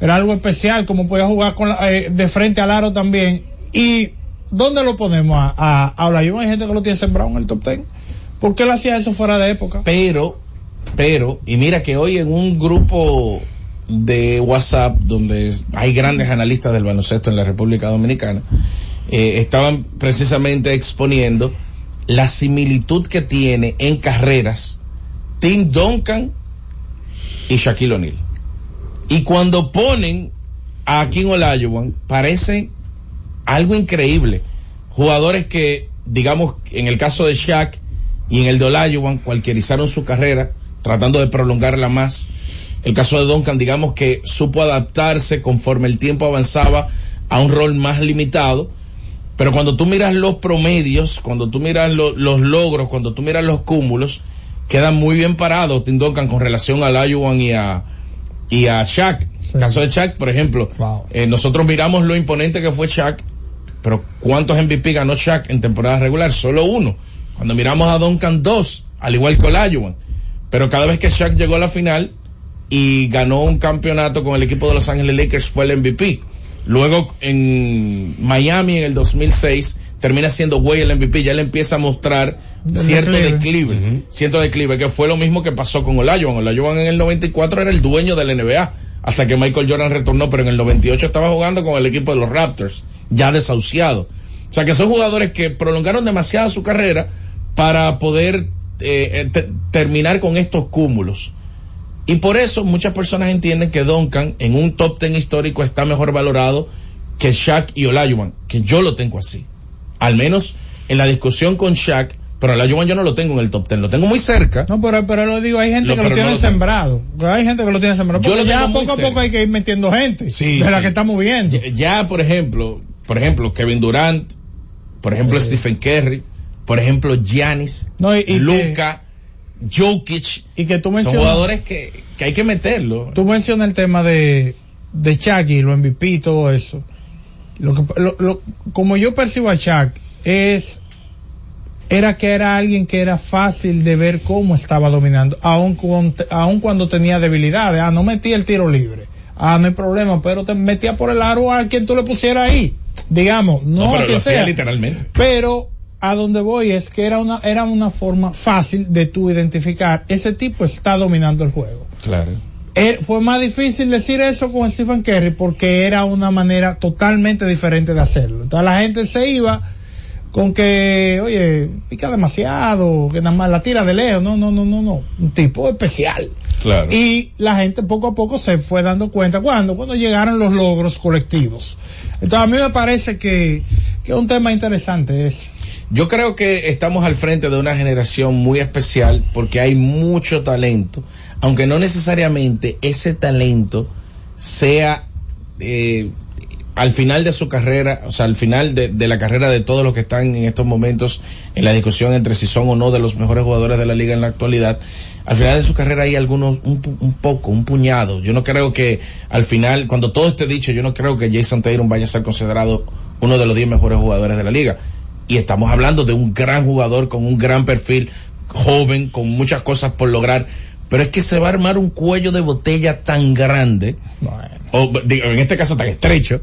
era algo especial, como podía jugar con eh, de frente al aro también. ¿Y dónde lo ponemos? A, a, a Hay gente que lo tiene sembrado en el top ten. ¿Por qué él hacía eso fuera de época?
Pero, pero, y mira que hoy en un grupo de WhatsApp donde hay grandes analistas del baloncesto en la República Dominicana, eh, estaban precisamente exponiendo la similitud que tiene en carreras Tim Duncan y Shaquille O'Neal. Y cuando ponen a Kim Olajuwon, parece algo increíble. Jugadores que, digamos, en el caso de Shaq y en el de Olajuwon, cualquierizaron su carrera, tratando de prolongarla más. El caso de Duncan, digamos que supo adaptarse conforme el tiempo avanzaba a un rol más limitado. Pero cuando tú miras los promedios, cuando tú miras los logros, cuando tú miras los cúmulos, queda muy bien parado Tim Duncan con relación a Olajuwon y a, y a Shaq. Caso de Shaq, por ejemplo, eh, nosotros miramos lo imponente que fue Shaq, pero ¿cuántos MVP ganó Shaq en temporada regular? Solo uno. Cuando miramos a Duncan, dos, al igual que Olajuwon. Pero cada vez que Shaq llegó a la final y ganó un campeonato con el equipo de Los Ángeles Lakers fue el MVP. Luego en Miami en el 2006 termina siendo güey el MVP, ya le empieza a mostrar cierto declive, cierto declive, que fue lo mismo que pasó con Olajuwon. Olajuwon en el 94 era el dueño del NBA, hasta que Michael Jordan retornó, pero en el 98 estaba jugando con el equipo de los Raptors, ya desahuciado. O sea que son jugadores que prolongaron demasiado su carrera para poder eh, eh, terminar con estos cúmulos. Y por eso muchas personas entienden que Duncan en un top ten histórico está mejor valorado que Shaq y Olajuwon, que yo lo tengo así al menos en la discusión con Shaq, pero la yo no lo tengo en el top ten, lo tengo muy cerca.
No, pero, pero lo digo, hay gente que lo tiene sembrado. Hay gente que lo tiene sembrado. Yo ya poco a poco hay que ir metiendo gente. Sí, de la que estamos viendo.
Ya, por ejemplo, por ejemplo, Kevin Durant, por ejemplo, Stephen Curry, por ejemplo, Giannis, Luca, Jokic.
Y que tú
mencionas. Son jugadores que, que hay que meterlo.
Tú mencionas el tema de, de Shaq y lo MVP y todo eso. Lo que, lo, como yo percibo a Shaq es era que era alguien que era fácil de ver cómo estaba dominando, aun, aun cuando tenía debilidades. Ah, no metía el tiro libre. Ah, no hay problema, pero te metía por el aro a quien tú le pusieras ahí. Digamos, no,
pero lo sea. literalmente.
Pero a donde voy es que era una, era una forma fácil de tú identificar, ese tipo está dominando el juego.
Claro.
Eh, fue más difícil decir eso con Stephen Curry porque era una manera totalmente diferente de hacerlo. Entonces la gente se iba con que, oye, pica demasiado, que nada más la tira de lejos. No, no, no, no, no. Un tipo especial.
Claro.
Y la gente poco a poco se fue dando cuenta cuando, cuando llegaron los logros colectivos. Entonces a mí me parece que, que es un tema interesante es.
Yo creo que estamos al frente de una generación muy especial porque hay mucho talento, aunque no necesariamente ese talento sea eh, al final de su carrera, o sea, al final de, la carrera de todos los que están en estos momentos en la discusión entre si son o no de los mejores jugadores de la liga en la actualidad, al final de su carrera hay algunos, un, un poco, un puñado. Yo no creo que al final, cuando todo esté dicho, yo no creo que Jason Tatum vaya a ser considerado uno de los 10 mejores jugadores de la liga. Y estamos hablando de un gran jugador con un gran perfil, joven, con muchas cosas por lograr. Pero es que se va a armar un cuello de botella tan grande, bueno. o digo, en este caso tan estrecho,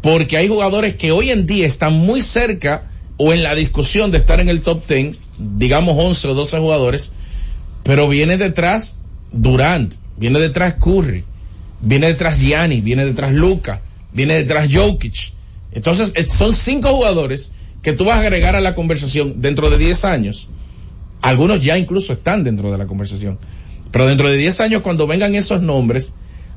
porque hay jugadores que hoy en día están muy cerca o en la discusión de estar en el top 10, digamos 11 o 12 jugadores, pero viene detrás Durant, viene detrás Curry, viene detrás Gianni, viene detrás Luca, viene detrás Jokic. Entonces, son cinco jugadores que tú vas a agregar a la conversación dentro de 10 años. Algunos ya incluso están dentro de la conversación. Pero dentro de 10 años, cuando vengan esos nombres,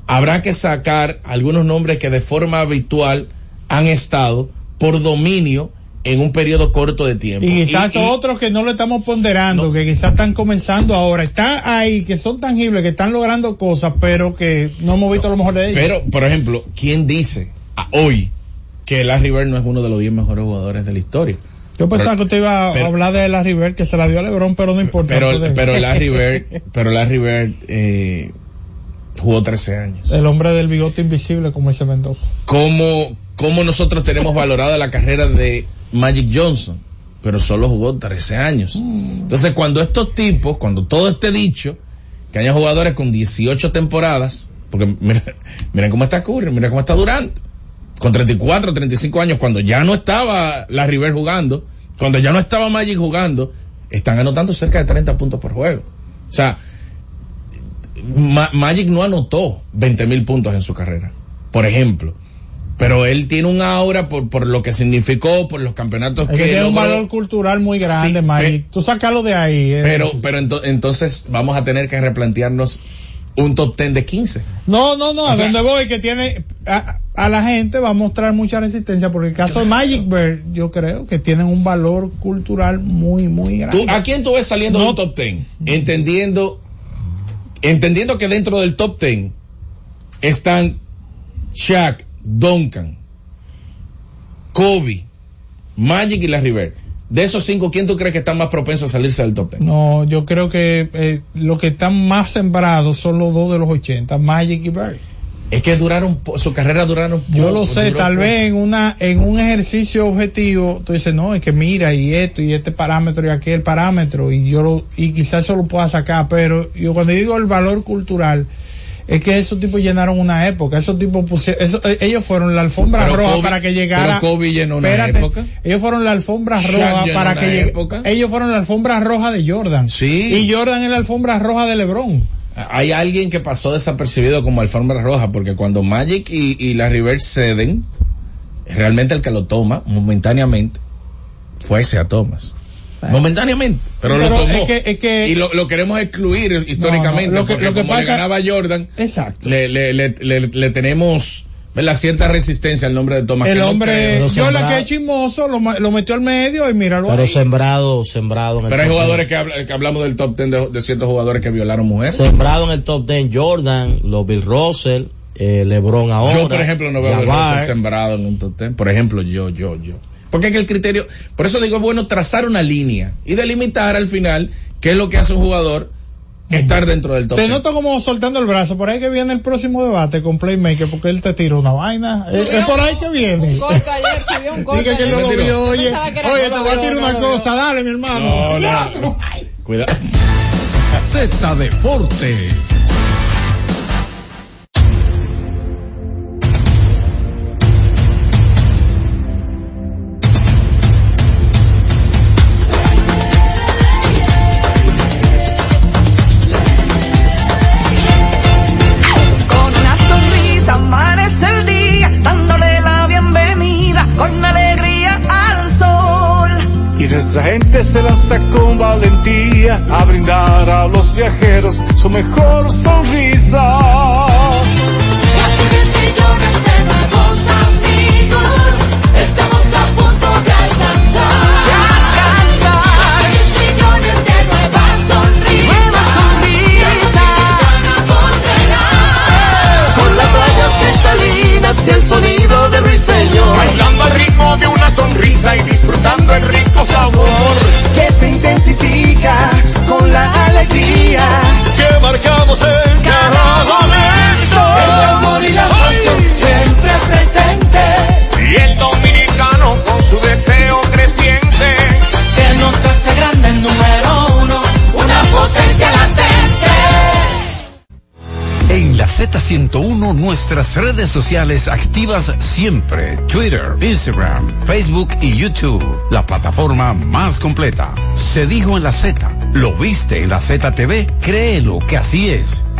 habrá que sacar algunos nombres que de forma habitual han estado por dominio en un periodo corto de tiempo.
Y quizás y, y, otros que no lo estamos ponderando, no, que quizás están comenzando ahora, están ahí, que son tangibles, que están logrando cosas, pero que no hemos visto lo mejor de ellos.
Pero, por ejemplo, ¿quién dice hoy que Larry Bird no es uno de los 10 mejores jugadores de la historia?
Yo pensaba pero, que usted iba a pero, hablar de Larry Bird, que se la dio a LeBron, pero no importa.
Pero, pero Larry Bird, [LAUGHS] pero Larry Bird, eh, jugó 13 años.
El hombre del bigote invisible, como dice Mendoza.
¿Cómo, cómo nosotros tenemos valorada la carrera de Magic Johnson? Pero solo jugó 13 años. Mm. Entonces, cuando estos tipos, cuando todo esté dicho, que haya jugadores con 18 temporadas, porque mira, miren cómo está Curry, miren cómo está Durant, con 34, 35 años, cuando ya no estaba la River jugando, cuando ya no estaba Magic jugando, están anotando cerca de 30 puntos por juego. O sea, Ma Magic no anotó 20 mil puntos en su carrera, por ejemplo. Pero él tiene un aura por, por lo que significó, por los campeonatos
es
que,
que tiene un valor cultural muy grande, sí, Magic. Tú sácalo de ahí.
Eh. Pero, pero ento entonces vamos a tener que replantearnos un top 10 de 15.
No, no, no, a donde voy que tiene a, a, la gente va a mostrar mucha resistencia porque el caso de Magic Bird yo creo que tienen un valor cultural muy muy grande.
¿Tú, ¿A quién tú ves saliendo no, del top 10? Entendiendo entendiendo que dentro del top 10 están Shaq, Duncan, Kobe, Magic y Larry Bird. De esos cinco, ¿quién tú crees que están más propensos a salirse del top 10?
No, yo creo que eh, los que están más sembrados son los dos de los 80, Magic y Bird.
Es que duraron, su carrera duraron poco.
Yo lo sé, tal poco. vez en una, en un ejercicio objetivo, tú dices, no, es que mira, y esto, y este parámetro, y aquel parámetro, y yo lo, y quizás eso lo pueda sacar, pero yo cuando digo el valor cultural, es que esos tipos llenaron una época, esos tipos pusieron, eso, ellos fueron la alfombra
pero
roja
Kobe,
para que llegara.
Pero Kobe llenó una espérate, época.
Ellos fueron la alfombra roja para que llegara. Ellos fueron la alfombra roja de Jordan.
Sí.
Y Jordan es la alfombra roja de LeBron
hay alguien que pasó desapercibido como alfombra roja, porque cuando Magic y, y la River ceden, realmente el que lo toma momentáneamente fue ese Thomas. Momentáneamente, pero, pero, lo tomó.
Es que, es que,
y lo, lo, queremos excluir históricamente, no, no, lo que, porque lo que como pasa, le ganaba Jordan,
exacto.
Le, le, le, le tenemos la cierta resistencia al nombre de Thomas.
El hombre, no yo la que es chismoso, lo, lo, metió al medio y míralo
Pero
ahí.
sembrado, sembrado.
Pero hay jugadores que, habla, que, hablamos del top ten de, de, ciertos jugadores que violaron mujeres.
Sembrado en el top ten Jordan, los Bill Russell, eh, LeBron ahora.
Yo, por ejemplo, no veo a Bill Russell sembrado en un top ten. Por ejemplo, yo, yo, yo. Porque es que el criterio, por eso digo, es bueno trazar una línea y delimitar al final qué es lo que hace un jugador estar dentro del top.
Te noto como soltando el brazo, por ahí que viene el próximo debate con Playmaker, porque él te tiró una vaina. Es, es, por ahí que viene.
Un corte ayer, subió un corte. [LAUGHS]
Dice que no lo vio, oye, oye, te voy a tirar una cosa, dale mi hermano.
No, no. Cuidado.
Z Deportes.
gente se lanza con valentía a brindar a los viajeros su mejor sonrisa.
Casi 10 millones de nuevos amigos, estamos a punto de alcanzar. De alcanzar. 10 millones de nuevas sonrisas. Nuevas sonrisas.
Con las rayas cristalinas y el sonido de ruiseñor.
Bailando al ritmo de una sonrisa y disfrutando el rico sabor
con la alegría.
Que marcamos en cada momento.
El amor y la pasión siempre presente,
Y el dominicano con su deseo creciente.
que nos hace grande el número uno, una potencia latente.
En la Z101 nuestras redes sociales activas siempre. Twitter, Instagram, Facebook y YouTube. La plataforma más completa. Se dijo en la Z. ¿Lo viste en la ZTV? Créelo que así es.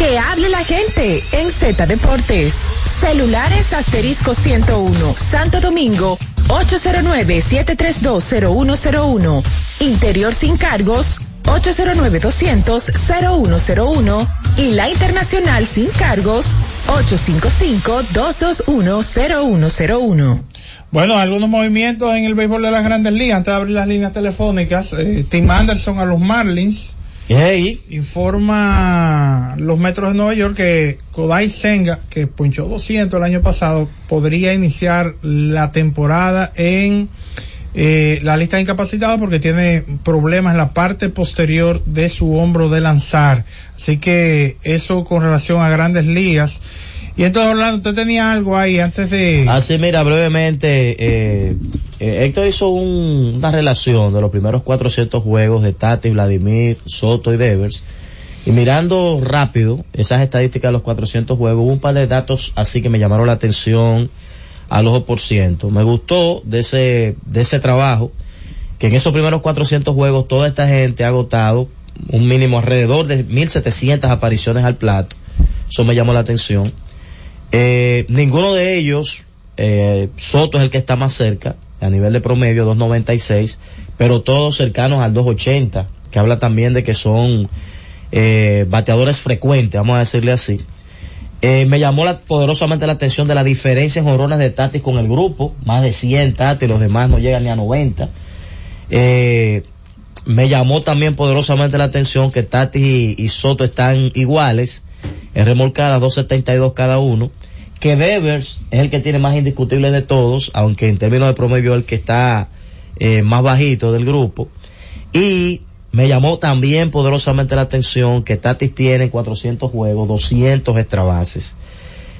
Que hable la gente en Z Deportes. Celulares asterisco 101, Santo Domingo, 809-7320101. Interior sin cargos, 809-200-0101. Y la internacional sin cargos, 855-221-0101.
Bueno, algunos movimientos en el béisbol de las grandes ligas. Antes de abrir las líneas telefónicas, eh, Tim Anderson a los Marlins. Informa los metros de Nueva York que Kodai Senga, que punchó 200 el año pasado, podría iniciar la temporada en eh, la lista de incapacitados porque tiene problemas en la parte posterior de su hombro de lanzar. Así que eso con relación a grandes ligas. Y entonces Orlando, usted tenía algo ahí antes de...
Así, mira, brevemente, eh, eh, Héctor hizo un- una relación de los primeros 400 juegos de Tati, Vladimir, Soto y Devers. Y mirando rápido esas estadísticas de los 400 juegos, hubo un par de datos así que me llamaron la atención al ojo por ciento. Me gustó de ese, de ese trabajo, que en esos primeros 400 juegos toda esta gente ha agotado un mínimo alrededor de 1700 apariciones al plato. Eso me llamó la atención. Eh, ninguno de ellos, eh, Soto es el que está más cerca, a nivel de promedio 2.96, pero todos cercanos al 2.80, que habla también de que son eh, bateadores frecuentes, vamos a decirle así. Eh, me llamó la- poderosamente la atención de la diferencia en de Tatis con el grupo, más de 100 Tatis, los demás no llegan ni a 90. Eh, me llamó también poderosamente la atención que Tatis y, y Soto están iguales, en remolcadas 2.72 cada uno, que Devers es el que tiene más indiscutible de todos, aunque en términos de promedio el que está eh, más bajito del grupo, y me llamó también poderosamente la atención que Tatis tiene en 400 juegos, 200 extra bases.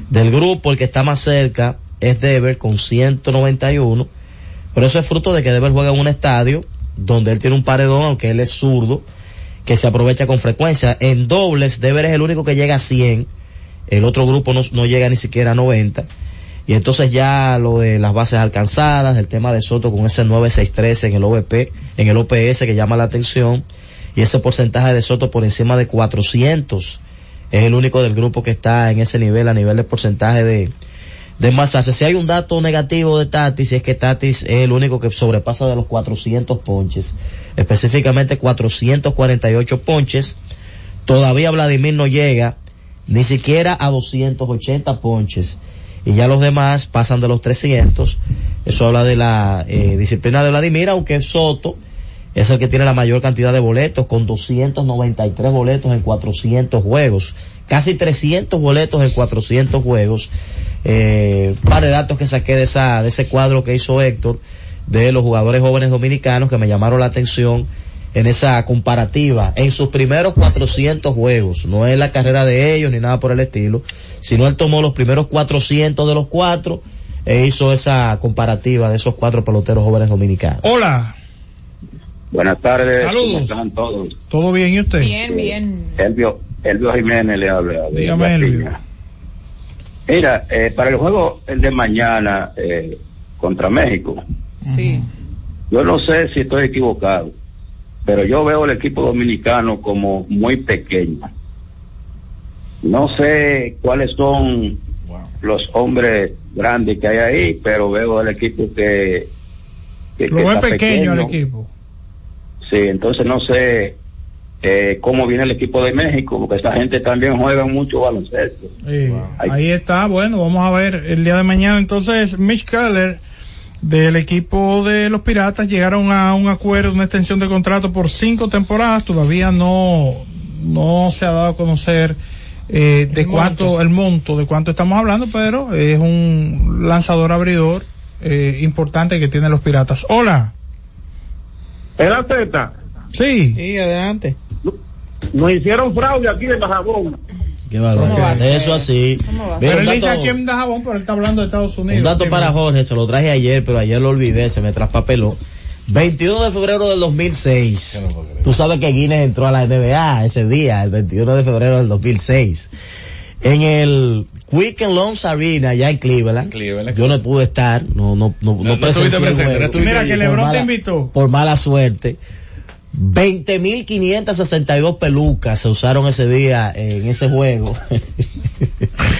Del grupo, el que está más cerca es Devers con 191, pero eso es fruto de que Devers juega en un estadio donde él tiene un paredón, aunque él es zurdo, que se aprovecha con frecuencia. En dobles, Devers es el único que llega a 100, el otro grupo no, no llega ni siquiera a 90. Y entonces ya lo de las bases alcanzadas, el tema de Soto con ese 9613 en el OVP, en el OPS que llama la atención, y ese porcentaje de Soto por encima de 400. Es el único del grupo que está en ese nivel, a nivel de porcentaje de, de envasarse. Si hay un dato negativo de Tatis, es que Tatis es el único que sobrepasa de los 400 ponches. Específicamente 448 ponches. Todavía Vladimir no llega ni siquiera a 280 ponches. Y ya los demás pasan de los 300. Eso habla de la eh, disciplina de Vladimir, aunque Soto es el que tiene la mayor cantidad de boletos, con 293 boletos en 400 juegos. Casi 300 boletos en 400 juegos. Eh, un par de datos que saqué de, esa, de ese cuadro que hizo Héctor de los jugadores jóvenes dominicanos que me llamaron la atención en esa comparativa en sus primeros 400 juegos. No es la carrera de ellos ni nada por el estilo, sino él tomó los primeros 400 de los cuatro e hizo esa comparativa de esos cuatro peloteros jóvenes dominicanos.
Hola.
Buenas tardes.
Saludos.
¿Cómo están todos?
¿Todo bien y usted?
Bien, bien.
Elvio, Elvio Jiménez le habla. de
Dígame, Elvio.
Mira, eh, para el juego el de mañana eh, contra México,
Sí.
yo no sé si estoy equivocado, pero yo veo el equipo dominicano como muy pequeño. No sé cuáles son los hombres grandes que hay ahí, pero veo el equipo que, que, que
Lo
está
pequeño el equipo.
Sí, entonces no sé eh, cómo viene el equipo de México, porque esta gente también juega mucho baloncesto.
Sí, Ahí está, bueno, vamos a ver el día de mañana. Entonces, Mitch Keller del equipo de los Piratas llegaron a un acuerdo, una extensión de contrato por cinco temporadas. Todavía no, no se ha dado a conocer eh, de cuánto, el monto, de cuánto estamos hablando, pero es un lanzador abridor eh, importante que tienen los Piratas. Hola.
Era Z.
Sí.
Sí, adelante.
Nos hicieron fraude aquí de Bajabón.
Qué. Eso así. Mira,
Pero él dice
dato-
aquí en Dajabón, pero él está hablando de Estados Unidos.
Un dato para Jorge, se lo traje ayer, pero ayer lo olvidé, se me traspapeló. 21 de febrero del 2006. Tú sabes que Guinness entró a la NBA ese día, el 21 de febrero del 2006. En el Quicken Loans Arena, allá en Cleveland. Yo no pude estar, no, no, no, no,
no presente, no
Mira, que Lebron te invitó.
Por mala suerte. 20.562 pelucas se usaron ese día en ese juego. [LAUGHS]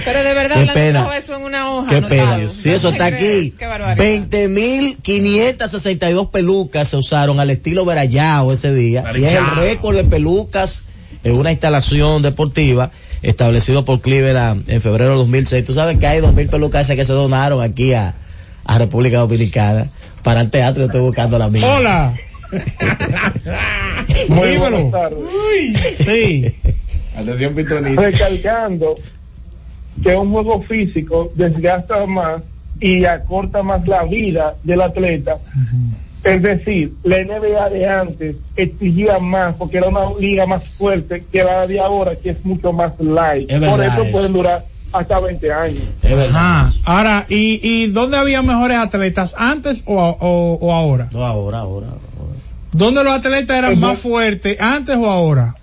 Pero de verdad,
Qué
hablando eso en una hoja.
Qué pena. Si
No
eso está aquí.
crees, barbaridad.
20.562 pelucas se usaron al estilo Verallao ese día. Y es el récord de pelucas en una instalación deportiva establecido por Cleveland en febrero de 2006. Tú sabes que hay 2.000 pelucas esas que se donaron aquí a, a República Dominicana para el teatro. Yo estoy buscando la mía.
Hola. [LAUGHS]
Muy buenas tardes.
Sí.
Atención, Pitoniza.
Recalcando que un juego físico desgasta más y acorta más la vida del atleta. Es decir, la NBA de antes exigía más porque era una liga más fuerte que la de ahora, que es mucho más light.
Es
Por eso
eso.
pueden durar hasta 20 años.
Es verdad.
Ahora, ¿y, ¿y dónde había mejores atletas? ¿Antes o, o, o ahora?
No, ahora, ahora.
¿Dónde los atletas eran más fuertes? ¿Antes o ahora?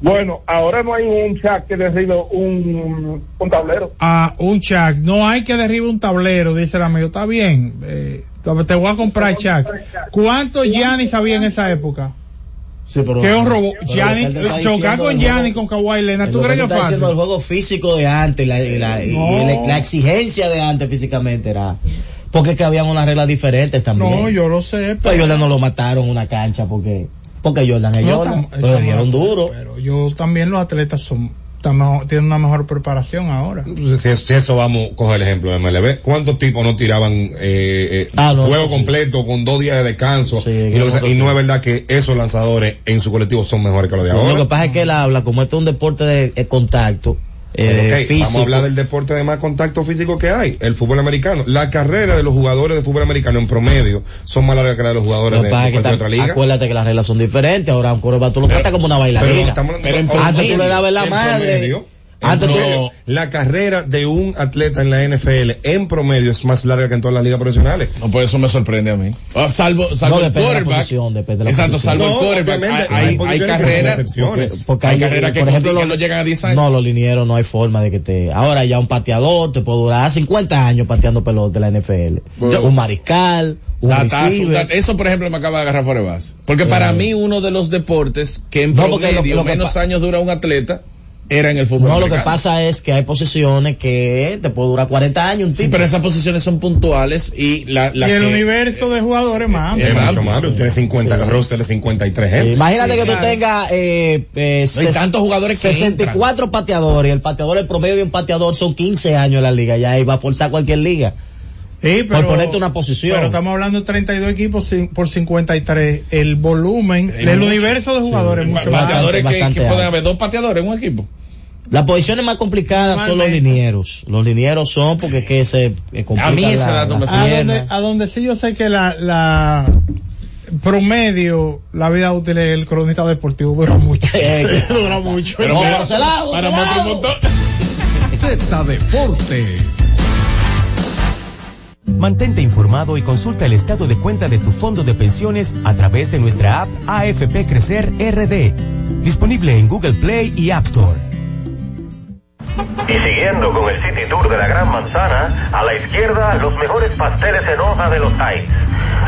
Bueno, ahora no hay un chat que derribe un, un tablero.
A un Chuck. No hay que derribar un tablero, dice el amigo. Está bien. Eh, te voy a comprar Chuck. ¿Cuántos Giannis había en esa época?
Sí, pero,
Que un robot. chocar con
juego-
con Kawhi Leonard. ¿Tú crees que es
diciendo el
fácil?
juego físico de antes la, y la, y
No.
la- la exigencia de antes físicamente era porque es que habían unas reglas diferentes también.
No, yo lo sé.
Pues Jordan no lo mataron en una cancha porque porque Jordan es
No,
Jordan,
tam-
pero.
Pero yo también los atletas son, están mejor- tienen una mejor preparación ahora.
Si, si eso vamos, coge el ejemplo de MLB. ¿Cuántos tipos no tiraban eh, eh,
Ah, no,
juego
sí.
completo con dos días de descanso?
Sí,
y, lo que
no,
sea, y no es verdad que esos lanzadores en su colectivo son mejores que los de
Lo
ahora.
que pasa es que él habla, como esto es un deporte de, contacto, eh,
Pero, ok,
físico.
Vamos a hablar del deporte de más contacto físico que hay, el fútbol americano. La carrera de los jugadores de fútbol americano en promedio son más largas que la de los jugadores de, de
que
otra liga.
acuérdate que las reglas son diferentes. Ahora un coreback tú lo tratas como una
Pero
bailarina.
estamos hablando-
Pero en antes tú le dabas la
en
madre.
promedio, promedio, la carrera de un atleta en la NFL en promedio es más larga que en todas las ligas profesionales.
No, pues eso me sorprende a mí. Ah, salvo, salvo
No,
el
depende de la
quarterback.
posición, depende de la
Exacto, salvo
No,
el quarterback. Hay,
hay
carreras.
excepciones.
Porque, porque
Hay
hay,
carreras que
por ejemplo, los-
no llegan a 10 años.
No, los linieros no hay forma de que te. Ahora ya un pateador te puede durar 50 años pateando pelota de la NFL. Un mariscal, un
Datazo, eso, por ejemplo, me acaba de agarrar fuera de base. Porque para mí, uno de los deportes que en
lo-
promedio
lo que
menos años dura un atleta era en el fútbol.
No, lo que pasa es que hay posiciones que te puede durar 40 años. Un
Sí, pero esas posiciones son puntuales y la, la
y el
que-
universo de jugadores más.
Es
Es
más
mucho más, tiene 50,
Sí.
de 53
Sí,
gente.
Imagínate
Sí,
que
claro.
tú tengas eh, eh,
No hay tantos jugadores que
64 pateadores. El pateador, el promedio de un pateador son 15 años en la liga. Ya ahí va a forzar cualquier liga.
Sí,
por ponerte una posición.
Pero estamos hablando de 32 equipos por 53. El volumen, el
mucho.
universo de jugadores es mucho más
Bateadores que,
bastante
que pueden haber dos pateadores en un equipo.
Las posiciones más complicadas son los linieros. Los linieros son porque es que se eh, complican
A mí ese
la-
dato me
las
a donde, a donde sí yo sé que la, la promedio, la vida útil del cronista deportivo [LAUGHS] dura mucho. [LAUGHS] Dura mucho.
Pero para ese lado,
Para otro
lado.
montón.
Z Deportes.
Mantente informado y consulta el estado de cuenta de tu fondo de pensiones a través de nuestra app AFP Crecer RD, disponible en Google Play y App Store.
Y siguiendo con el City Tour de la Gran Manzana, a la izquierda los mejores pasteles en hoja de los Heights.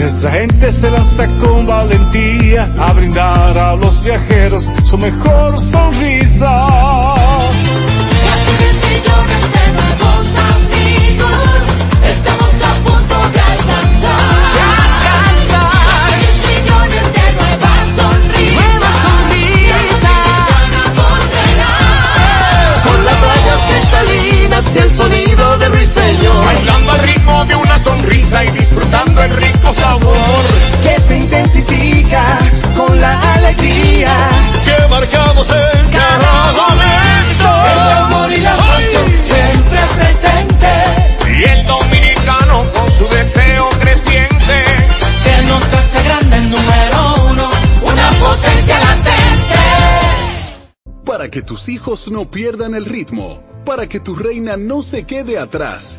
Nuestra gente se lanza con valentía a brindar a los viajeros su mejor sonrisa.
millones de nuevos amigos, estamos a punto de alcanzar. millones de nuevas sonrisas.
Nuevas sonrisas.
Con las rayas
cristalinas y el sonido de ruiseñor.
Bailando al ritmo de una sonrisa y disfrutando el rico sabor.
Que se intensifica con la alegría.
Que marcamos en cada momento.
El amor y la pasión siempre presente.
Y el dominicano con su deseo creciente.
Que nos hace grande el número uno, una potencia latente.
Para que tus hijos no pierdan el ritmo, para que tu reina no se quede atrás,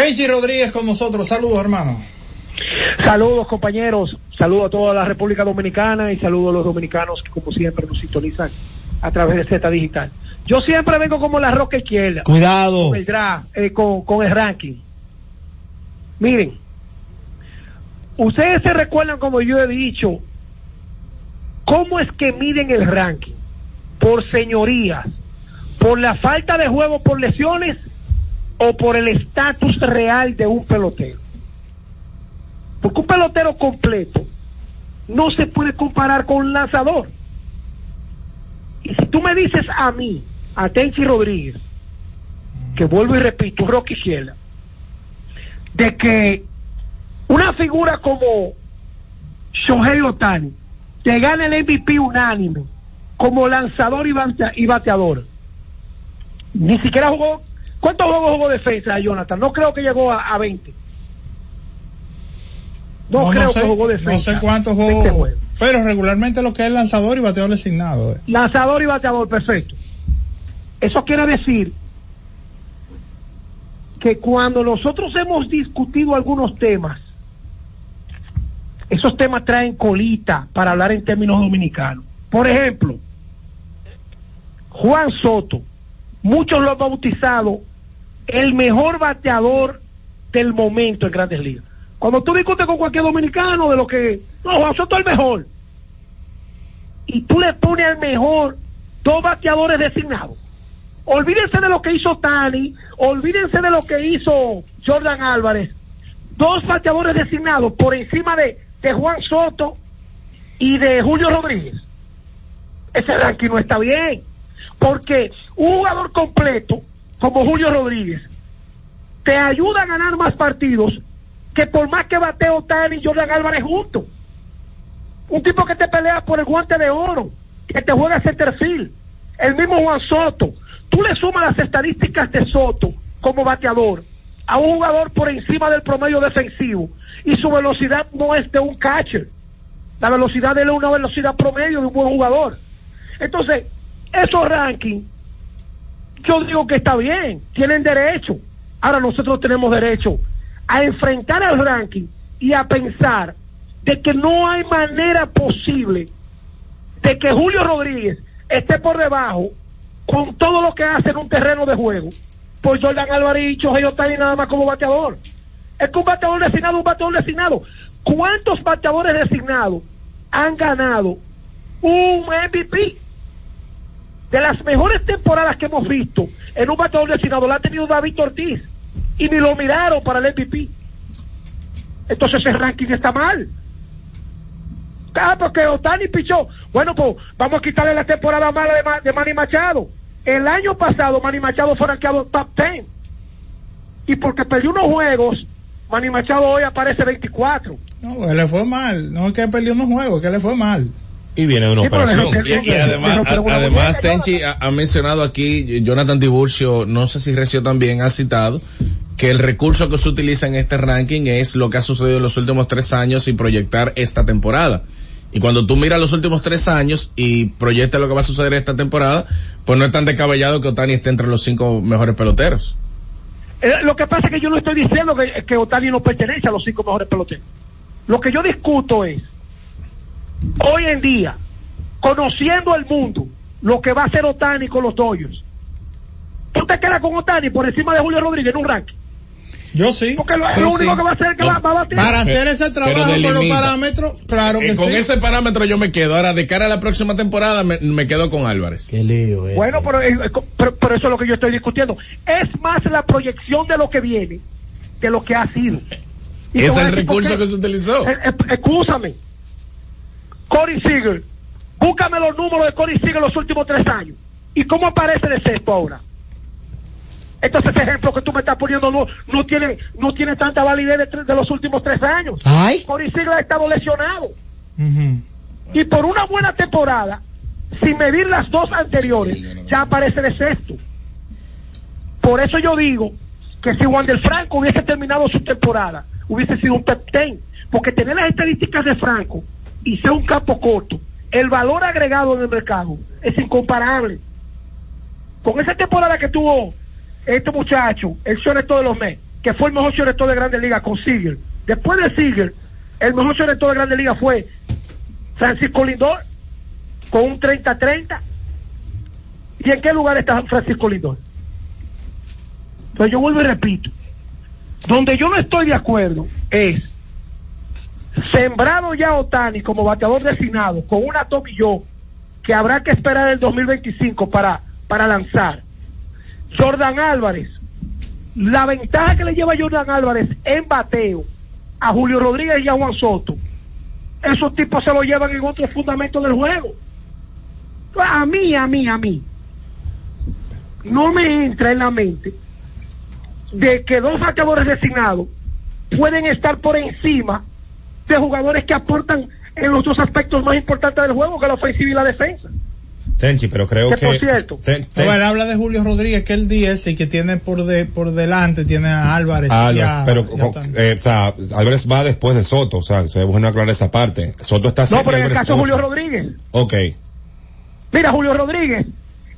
Tenchi Rodríguez con nosotros. Saludos, hermano.
Saludos compañeros, saludos a toda la República Dominicana y saludos a los dominicanos que como siempre nos sintonizan a través de Z Digital. Yo siempre vengo como la roca izquierda.
Cuidado.
Con el draft, eh, con, con el ranking. Miren, ustedes se recuerdan como yo he dicho, cómo es que miden el ranking. Por señorías, por la falta de juego por lesiones o por el estatus real de un pelotero. Porque un pelotero completo no se puede comparar con un lanzador. Y si tú me dices a mí, a Tenchi Rodríguez, que vuelvo y repito, Rocky Ciela, de que una figura como Shohei Otani te gana el MVP unánime como lanzador y bateador. Ni siquiera jugó. ¿Cuántos juegos jugó defensa, Jonathan? No creo que llegó a, a 20. No, creo
sé,
que jugó defensa.
No sé cuántos
20
juegos.
juegos.
Pero regularmente lo que es lanzador y bateador designado. eh.
Lanzador y bateador, perfecto. Eso quiere decir que cuando nosotros hemos discutido algunos temas, esos temas traen colita para hablar en términos dominicanos. Por ejemplo, Juan Soto, muchos lo han bautizado el mejor bateador del momento en Grandes Ligas. Cuando tú discutes con cualquier dominicano de lo que, no, Juan Soto es el mejor, y tú le pones al mejor dos bateadores designados. Olvídense de lo que hizo Tani, olvídense de lo que hizo Jordan Álvarez. Dos bateadores designados por encima de, de Juan Soto y de Julio Rodríguez. Ese ranking no está bien. Porque un jugador completo como Julio Rodríguez te ayuda a ganar más partidos que por más que bateo Tani y Jordan Álvarez juntos. Un tipo que te pelea por el guante de oro, que te juega centerfield. El mismo Juan Soto. Tú le sumas las estadísticas de Soto como bateador a un jugador por encima del promedio defensivo y su velocidad no es de un catcher. La velocidad de él es una velocidad promedio de un buen jugador. Entonces, esos rankings, yo digo que está bien, tienen derecho. Ahora nosotros tenemos derecho a enfrentar al ranking y a pensar de que no hay manera posible de que Julio Rodríguez esté por debajo con todo lo que hace en un terreno de juego por Jordan Álvarez y Chohei Otani nada más como bateador. Es que un bateador designado, un bateador designado. ¿Cuántos bateadores designados han ganado un MVP? De las mejores temporadas que hemos visto en un bateador designado la ha tenido David Ortiz y ni lo miraron para el MVP. Entonces ese ranking está mal. Ah, porque Otani pichó. Bueno, pues vamos a quitarle la temporada mala de, de Manny Machado. El año pasado Manny Machado fue rankeado top 10. Y porque perdió unos juegos, Manny Machado hoy aparece 24.
No, pues le fue mal. No es que perdió unos juegos, que le fue mal.
Y viene de una operación.
Y, y además, a- además Tenchi ha, ha mencionado aquí, Jonathan Tiburcio, no sé si Recio también ha citado, que el recurso que se utiliza en este ranking es lo que ha sucedido en los últimos tres años y proyectar esta temporada. Y cuando tú miras los últimos tres años y proyectas lo que va a suceder esta temporada, pues no es tan descabellado que Otani esté entre los cinco mejores peloteros.
Eh, lo que pasa es que yo no estoy diciendo que, que Otani no pertenece a los cinco mejores peloteros. Lo que yo discuto es, hoy en día, conociendo el mundo, lo que va a hacer Otani con los Dodgers. ¿Tú te quedas con Otani por encima de Julio Rodríguez en un ranking?
Yo sí.
Porque lo, lo único
sí.
que va a hacer es que
No.
va, va a batir.
Para hacer ese trabajo con los parámetros, claro que
Eh, con
sí.
ese parámetro yo me quedo. Ahora, de cara a la próxima temporada, me, me quedo con Álvarez.
Qué lío, eh.
Bueno, pero, eh, eh, pero, pero eso es lo que yo estoy discutiendo. Es más la proyección de lo que viene que lo que ha sido. Y
Es el recurso que se utilizó.
Eh, eh, Excúsame. Corey Seager. Búscame los números de Corey Seager los últimos tres años. ¿Y cómo aparece de sexto ahora? Entonces ese ejemplo que tú me estás poniendo no, no tiene no tiene tanta validez de, de los últimos tres años.
Ay.
Corey Seager ha estado lesionado. Y por una buena temporada, sin medir las dos anteriores, ya aparece de sexto. Por eso yo digo que si Wander Franco hubiese terminado su temporada, hubiese sido un top ten. Porque tener las estadísticas de Franco y ser un campo corto, el valor agregado en el mercado es incomparable. Con esa temporada que tuvo este muchacho, el shortstop de los Mets, que fue el mejor shortstop de Grandes Ligas con Seager. Después de Seager, el mejor shortstop de Grandes Ligas fue Francisco Lindor con un 30-30. ¿Y en qué lugar está Francisco Lindor? Entonces yo vuelvo y repito. Donde yo no estoy de acuerdo es sembrado ya Otani como bateador designado con una tomilló que habrá que esperar el 2025 para, para lanzar. Jordan Álvarez, la ventaja que le lleva Jordan Álvarez en bateo a Julio Rodríguez y a Juan Soto esos tipos se lo llevan en otro fundamento del juego. A mí, a mí, a mí, no me entra en la mente de que dos bateadores designados pueden estar por encima de jugadores que aportan en los dos aspectos más importantes del juego, que la ofensiva y la defensa.
Tenchi, pero creo
Que,
que...
por cierto,
Ten- ten-
Bueno, habla de Julio Rodríguez, que el 10 y que tiene por de, por delante, tiene a Álvarez. y
Álvarez,
a-
pero,
y a
co-
Otani.
eh, o sea, Álvarez va después de Soto, o sea, se bueno aclarar esa parte. Soto está
no, pero en el caso de Julio. Rodríguez,
Ok,
mira, Julio Rodríguez,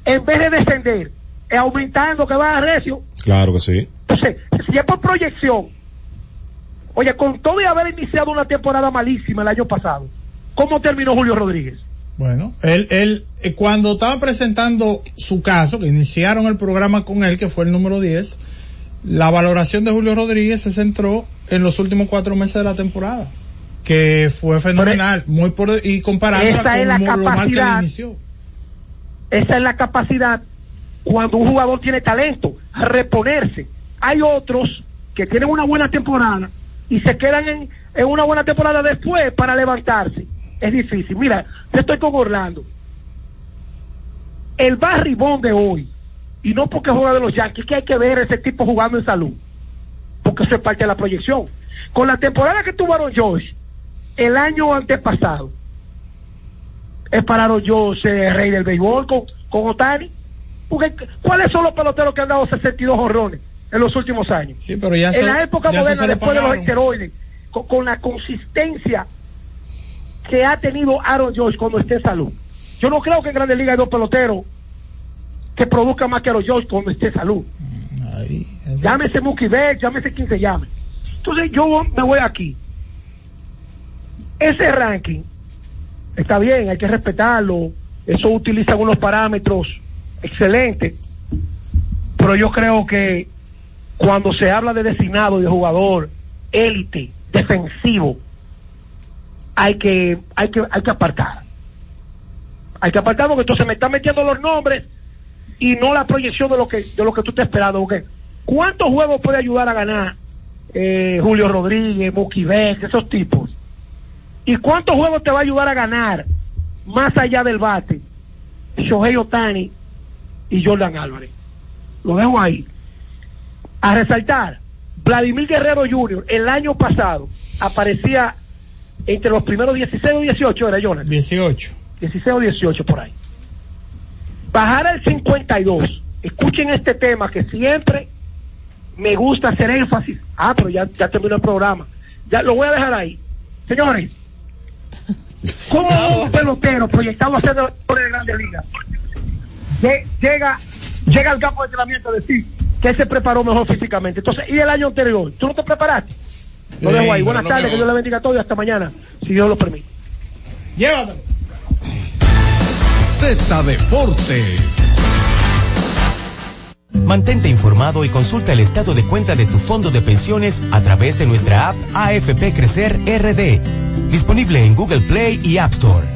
en vez de descender, eh, aumentando que va a recio,
claro que sí.
Entonces, si es por proyección, oye, con todo y haber iniciado una temporada malísima el año pasado, ¿cómo terminó Julio Rodríguez?
Bueno, él, él, eh, cuando estaba presentando su caso, que iniciaron el programa con él, que fue el número 10, la valoración de Julio Rodríguez se centró en los últimos cuatro meses de la temporada, que fue fenomenal, muy por, y comparándola
es la
con lo mal que le inició.
Esa es la capacidad cuando un jugador tiene talento, reponerse. Hay otros que tienen una buena temporada y se quedan en, una buena temporada después para levantarse. Es difícil. Mira, yo estoy con Orlando. El barribón de hoy, y no porque juega de los Yankees, que hay que ver ese tipo jugando en salud, porque eso es parte de la proyección. Con la temporada que tuvo Aaron Josh el año antepasado, es para Aaron Josh eh, rey del béisbol con, con Otani. Porque, ¿Cuáles son los peloteros que han dado 62 horrones en los últimos años?
Sí, pero ya
en
se-
la época
ya
moderna, después de los esteroides, con, con la consistencia que ha tenido Aaron Josh cuando esté en salud. Yo no creo que en Grandes Ligas hay dos peloteros que produzcan más que Aaron Josh cuando esté en salud. Llámese Mookie Betts, llámese quien se llame. Entonces yo me voy aquí. Ese ranking está bien, hay que respetarlo. Eso utiliza unos parámetros excelentes. Pero yo creo que cuando se habla de designado de jugador élite, defensivo, hay que, hay que, hay que apartar. Hay que apartar porque entonces me están metiendo los nombres y no la proyección de lo que, de lo que tú estás esperando. Porque ¿cuántos juegos puede ayudar a ganar eh, Julio Rodríguez, Betts, esos tipos? ¿Y cuántos juegos te va a ayudar a ganar más allá del bate? Shohei Otani y Jordan Álvarez. Lo dejo ahí. A resaltar, Vladimir Guerrero Jr. el año pasado aparecía entre los primeros 16 o 18, era Jonathan.
18.
16 o 18 por ahí. Bajar al 52. Escuchen este tema que siempre me gusta hacer énfasis. Ah, pero ya, ya terminó el programa. Ya lo voy a dejar ahí. Señores, ¿cómo un pelotero proyectado a ser de Grandes Ligas lle- llega, llega al campo de entrenamiento a decir que él se preparó mejor físicamente? Entonces, ¿y el año anterior? ¿Tú no te preparaste? Lo
Sí,
dejo ahí. Buenas
no
tardes, que. Dios le bendiga a todos y hasta mañana, si Dios lo permite.
Llévatelo.
Z Deportes.
Mantente informado y consulta el estado de cuenta de tu fondo de pensiones a través de nuestra app AFP Crecer RD, disponible en Google Play y App Store.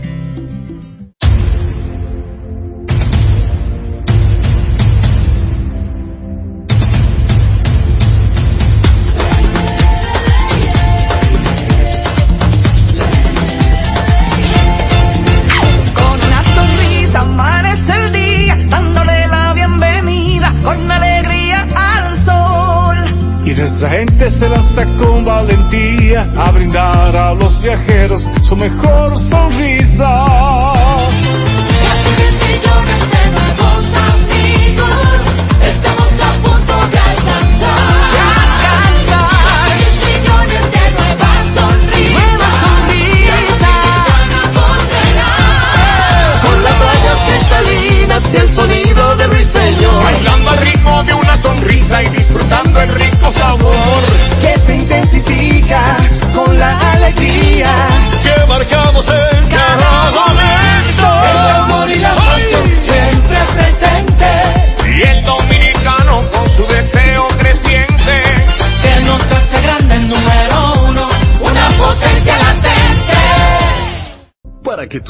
Viajeros su mejor sonrisa.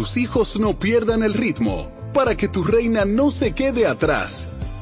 Tus hijos no pierdan el ritmo, para que tu reina no se quede atrás,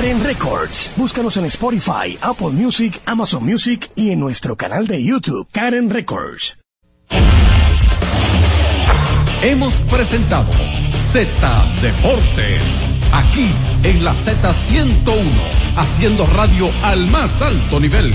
Karen Records. Búscanos en Spotify, Apple Music, Amazon Music y en nuestro canal de YouTube, Karen Records.
Hemos presentado Z Deportes. Aquí en la Z101, haciendo radio al más alto nivel.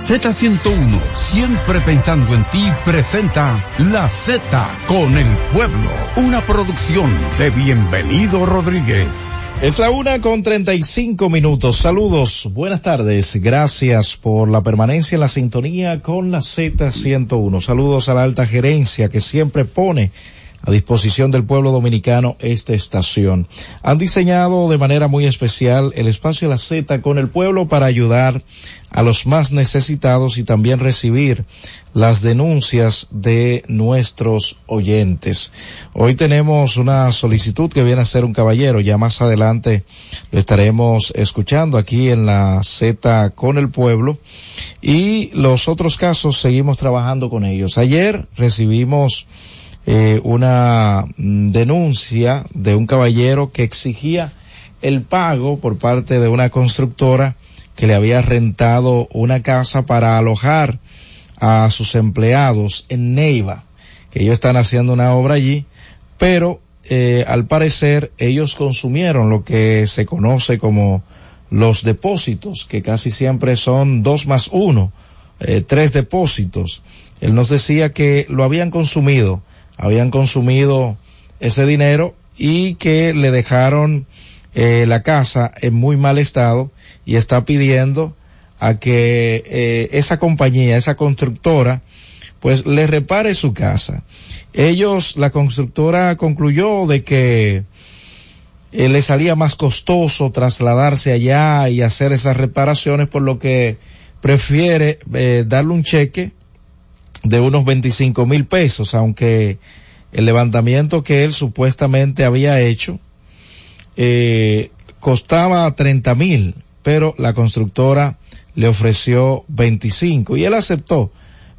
Z101, siempre pensando en ti, presenta La Z con el pueblo, una producción de Bienvenido Rodríguez.
Es la una con treinta y cinco minutos. Saludos, buenas tardes. Gracias por la permanencia en la sintonía con la Z101. Saludos a la alta gerencia que siempre pone a disposición del pueblo dominicano esta estación. Han diseñado de manera muy especial el espacio de la Z con el pueblo para ayudar a los más necesitados y también recibir las denuncias de nuestros oyentes. Hoy tenemos una solicitud que viene a ser un caballero, ya más adelante lo estaremos escuchando aquí en la Z con el pueblo y los otros casos seguimos trabajando con ellos. Ayer recibimos eh, una mm, denuncia de un caballero que exigía el pago por parte de una constructora que le había rentado una casa para alojar a sus empleados en Neiva, que ellos están haciendo una obra allí, pero eh, al parecer ellos consumieron lo que se conoce como los depósitos, que casi siempre son dos más uno, eh, tres depósitos. Él nos decía que lo habían consumido, habían consumido ese dinero y que le dejaron eh, la casa en muy mal estado y está pidiendo a que eh, esa compañía, esa constructora, pues le repare su casa. Ellos, la constructora concluyó de que eh, le salía más costoso trasladarse allá y hacer esas reparaciones, por lo que prefiere eh, darle un cheque de unos 25 mil pesos, aunque el levantamiento que él supuestamente había hecho eh, costaba 30 mil, pero la constructora le ofreció 25 y él aceptó,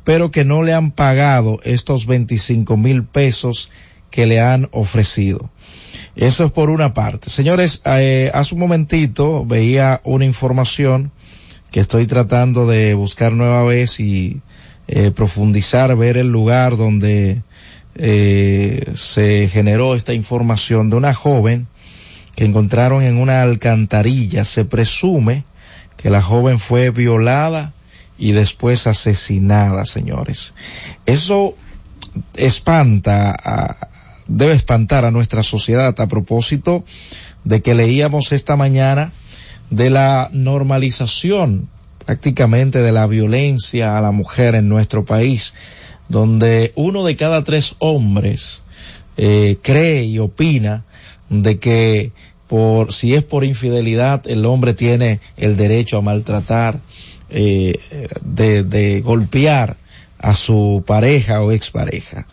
pero que no le han pagado estos 25 mil pesos que le han ofrecido. Eso es por una parte. Señores, eh, hace un momentito veía una información que estoy tratando de buscar nueva vez y eh, profundizar, ver el lugar donde eh, se generó esta información de una joven que encontraron en una alcantarilla. Se presume que la joven fue violada y después asesinada, señores. Eso espanta, debe espantar a nuestra sociedad a propósito de que leíamos esta mañana de la normalización prácticamente de la violencia a la mujer en nuestro país, donde uno de cada tres hombres eh, cree y opina de que por si es por infidelidad el hombre tiene el derecho a maltratar, eh, de, de golpear a su pareja o expareja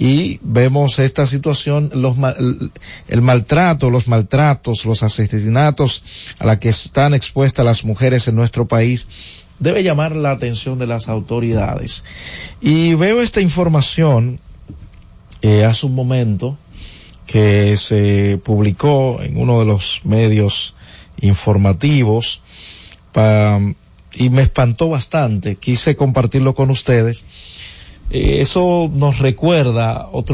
y vemos esta situación, los, el maltrato, los maltratos, los asesinatos a la que están expuestas las mujeres en nuestro país debe llamar la atención de las autoridades. Y veo esta información eh, hace un momento que se publicó en uno de los medios informativos y me espantó bastante. Quise compartirlo con ustedes. Eh, eso nos recuerda otro